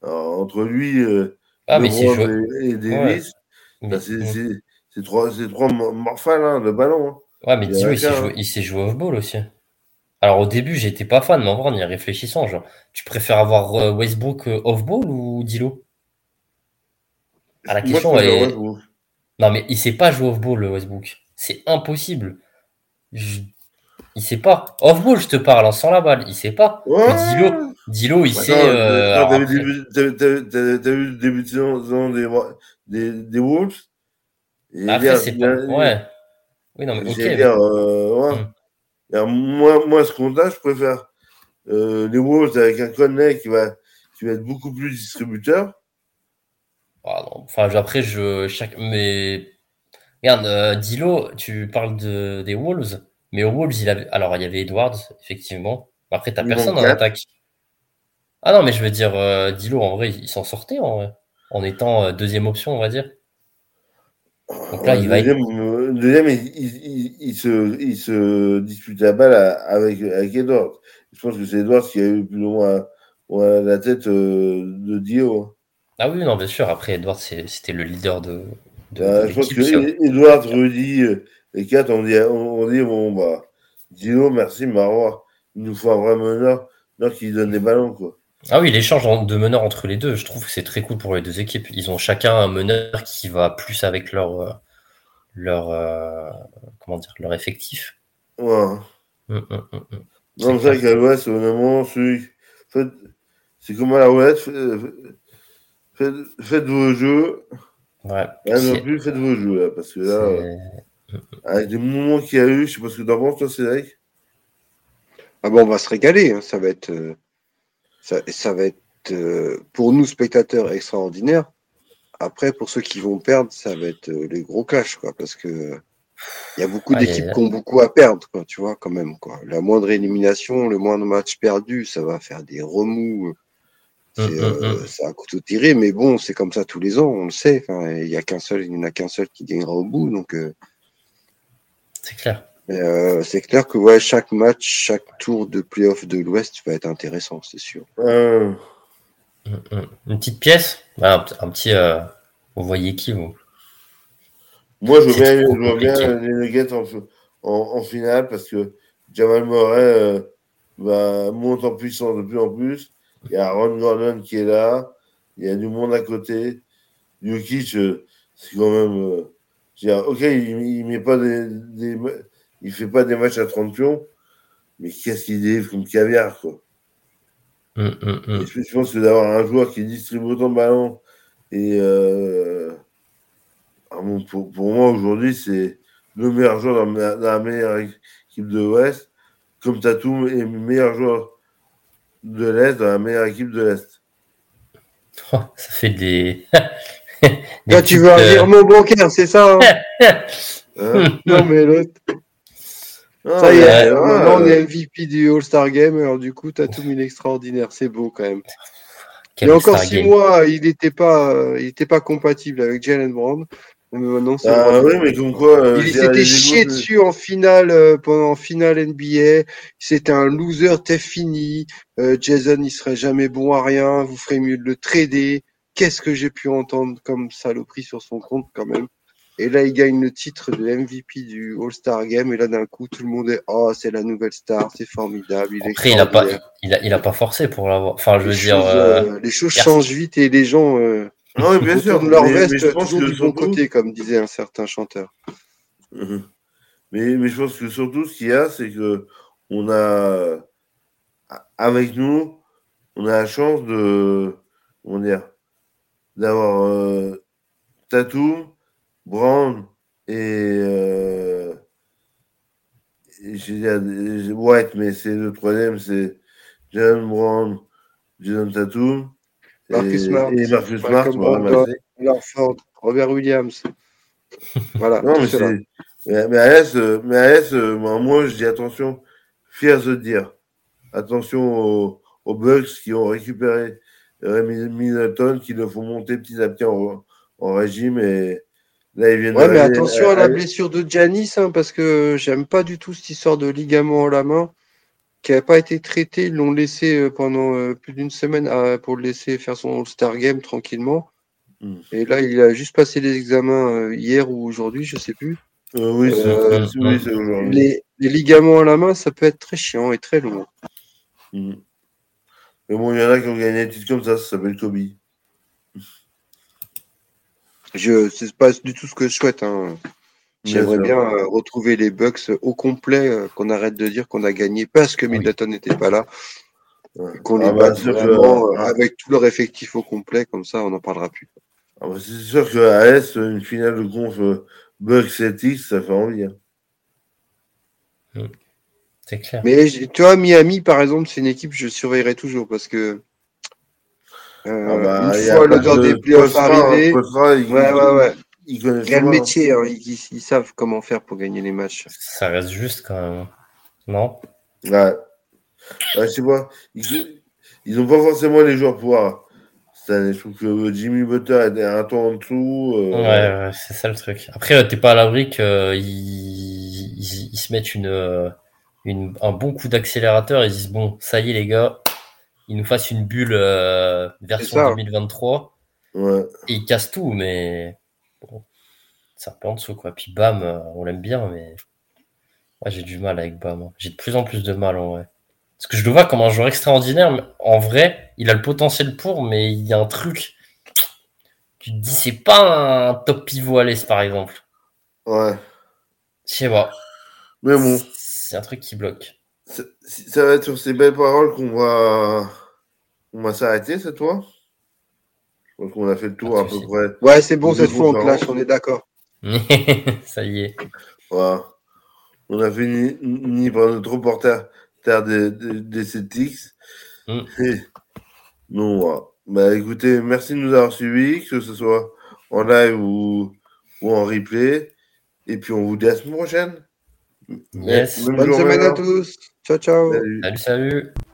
entre lui, euh, ah, mais et, et Davis, bah, c'est trois, trois morphales, hein, le ballon. Hein. Ouais, mais dis-moi, il s'est joué, off-ball aussi. Alors au début, j'étais pas fan, mais en vrai, en y réfléchissant, genre, tu préfères avoir euh, Westbrook euh, off-ball ou Dilo? À la question, est... Non, mais il sait pas jouer off-ball, Westbrook. C'est impossible. Il sait pas. Off-ball, je te parle, hein, sans la balle. Il sait pas. Dilo, Dilo, il sait. Euh, t'as vu le début de saison des, Wolves. Après, c'est pas. Ouais. Oui, non, mais ok. Dire, euh, ouais. Hmm. moi, moi, ce compte-là, je préfère euh, les Wolves avec un Conley qui va, qui va être beaucoup plus distributeur. Ah. Enfin, après, je. Chaque... Mais. Regarde, euh, Dilo, tu parles de, des Wolves, mais aux Wolves, il avait. Alors, il y avait Edwards, effectivement. Après, t'as personne en attaque. Ah non, mais je veux dire, euh, Dilo, en vrai, il s'en sortait en vrai. En étant deuxième option, on va dire. Donc là, il deuxième, va deuxième il, se, il se dispute la balle avec, avec Edward. Je pense que c'est Edward qui a eu plus ou moins la tête de Dio. Ah oui, non, bien sûr. Après, Edward, c'était le leader de. Bah, je pense que Edward, Rudy et Kat, on dit, on, dit bon, bah, Dio, merci, Marois. Il nous faut un vrai meneur, meneur qui donne des ballons, quoi. Ah oui, l'échange de meneurs entre les deux, je trouve que c'est très cool pour les deux équipes. Ils ont chacun un meneur qui va plus avec leur euh, leur euh, comment dire leur effectif. Ouais. Hum, hum, hum, non, c'est vrai qu'à l'Ouest, honnêtement, c'est comme à la Ouest, faites, faites, vos jeux. Ouais. non plus, faites vos jeux là, parce que là, avec des moments qu'il y a eu, je sais pas ce que t'en penses, toi, Cédric. Ah bon, on va se régaler, hein. ça va être. Euh, ça, va être euh, pour nous spectateurs extraordinaire. Après, pour ceux qui vont perdre, ça va être euh, les gros clashs, quoi, parce que il y a beaucoup d'équipes qui ont beaucoup à perdre, quoi, tu vois, quand même, quoi. La moindre élimination, le moindre match perdu, ça va faire des remous. C'est hum, hum, hum. euh, un couteau tiré, mais bon, c'est comme ça tous les ans, on le sait. il y a qu'un seul, il n'y en a qu'un seul qui gagnera au bout, donc. c'est clair. Euh, c'est clair que ouais, chaque match, chaque tour de playoff de l'Ouest va être intéressant, c'est sûr. Euh. Une petite pièce? Un, petit. Euh, vous voyez qui vous? Moi, je veux bien, les Nuggets en, finale parce que Jamal Murray monte en puissance de plus en plus. Il y a Ron Gordon qui est là. Il y a du monde à côté. Jokic, c'est quand même. ok, il ne met pas des il fait pas des matchs à 30 pions, mais qu'est-ce qu'il délivre comme caviar, quoi. Hum, hum, hum. Je pense que d'avoir un joueur qui distribue autant de ballons et euh, ah pour, moi aujourd'hui c'est le meilleur joueur dans, la meilleure équipe de l'Ouest, comme Tatum est le meilleur joueur de l'Est dans la meilleure équipe de l'Est. Oh, ça fait des. Toi, tu veux un euh, virement bancaire, c'est ça hein? Hein? Non, mais l'autre. Ah, ça y est, maintenant on est MVP du All-Star Game, alors du coup, t'as tout mis extraordinaire, c'est beau quand même. il y a encore six mois, il n'était pas, il pas compatible avec Jalen Brown. Mais maintenant, ah, oui, mais comme quoi, euh, il s'était chié dessus en finale, euh, pendant finale NBA. C'était un loser, t'es fini. Euh, Jason, il serait jamais bon à rien. Vous ferez mieux de le trader. Qu'est-ce que j'ai pu entendre comme saloperie sur son compte quand même. Et là, il gagne le titre de MVP du All-Star Game. Et là, d'un coup, tout le monde est Oh, c'est la nouvelle star, c'est formidable. Il Après, il n'a pas, il a, il a, pas forcé pour l'avoir. Enfin, je veux dire. Euh, les choses changent vite et les gens. Euh, non, bien sûr. leur veste mais toujours du bon côté, comme disait un certain chanteur. Mhm. Mais, mais je pense que surtout, ce qu'il y a, c'est que on a. Avec nous, on a la chance de. On dire D'avoir euh, Tatou Brown et, euh, White, mais c'est le troisième, c'est John Brown, Jason Tatum Marcus Smart, et Marcus Smart, Robert Williams. voilà. Non, mais, c'est, mais, mais, à mais moi, je dis attention, fier de dire. Attention aux, aux Bucks qui ont récupéré Middleton, qui le font monter petit à petit en, en régime et, ouais, mais attention à la blessure de Janis, hein, parce que j'aime pas du tout cette histoire de ligament à la main qui n'a pas été traité. Ils l'ont laissé euh, pendant euh, plus d'une semaine pour le laisser faire son All-Star Game tranquillement. Hmm. Et là, il a juste passé les examens euh, hier ou aujourd'hui, je sais plus. oui, c'est aujourd'hui. Les, ligaments à la main, ça peut être très chiant et très long. Hmm. Mais bon, il y en a qui ont gagné un titre comme ça, ça s'appelle Kobe. Je c'est pas du tout ce que je souhaite. Hein. J'aimerais bien euh, retrouver les Bucks au complet, euh, qu'on arrête de dire qu'on a gagné parce que Middleton n'était pas là. Qu'on ah les bah, vraiment euh, avec tout leur effectif au complet, comme ça on n'en parlera plus. Ah bah, c'est sûr que AS, une finale de conf Bucks Celtics, ça fait envie. Hein. C'est clair. Mais tu vois, Miami, par exemple, c'est une équipe que je surveillerai toujours parce que euh, ah bah, une fois le des playoffs arrivé, ouais, ouais, ouais. Ils connaissent le métier, hein, ils, savent comment faire pour gagner les matchs. Ça reste juste quand même. Non? Ouais. ouais tu vois, ils n'ont pas forcément les joueurs pour cette année. Je trouve que Jimmy Butler est un ton en dessous. Euh, ouais, c'est ça le truc. Après, t'es pas à l'abri qu'ils ils, se mettent une, une, un bon coup d'accélérateur et ils disent bon, ça y est, les gars, ils nous fassent une bulle version 2023. Ouais. Et ils cassent tout, mais bon, ça repart en dessous, quoi. Puis Bam, on l'aime bien, mais moi j'ai du mal avec Bam. Hein. J'ai de plus en plus de mal en vrai. Parce que je le vois comme un joueur extraordinaire, mais en vrai, il a le potentiel pour, mais il y a un truc. Tu te dis, c'est pas un top pivot à l'Est, par exemple. Ouais. Je sais pas. Mais bon. C'est un truc qui bloque. Ça, va être sur ces belles paroles qu'on va, on va s'arrêter cette fois. Donc on a fait le tour à peu près. Ouais, c'est bon cette fois, on clash, on est d'accord. ça y est. Voilà. On a fini ni par notre reporter des, des, des Celtics. Mm. non, bah, écoutez, merci de nous avoir suivis, que ce soit en live ou, ou en replay. Et puis on vous dit à la semaine prochaine. Yes. Bonne semaine à tous. Ciao, ciao. salut. salut.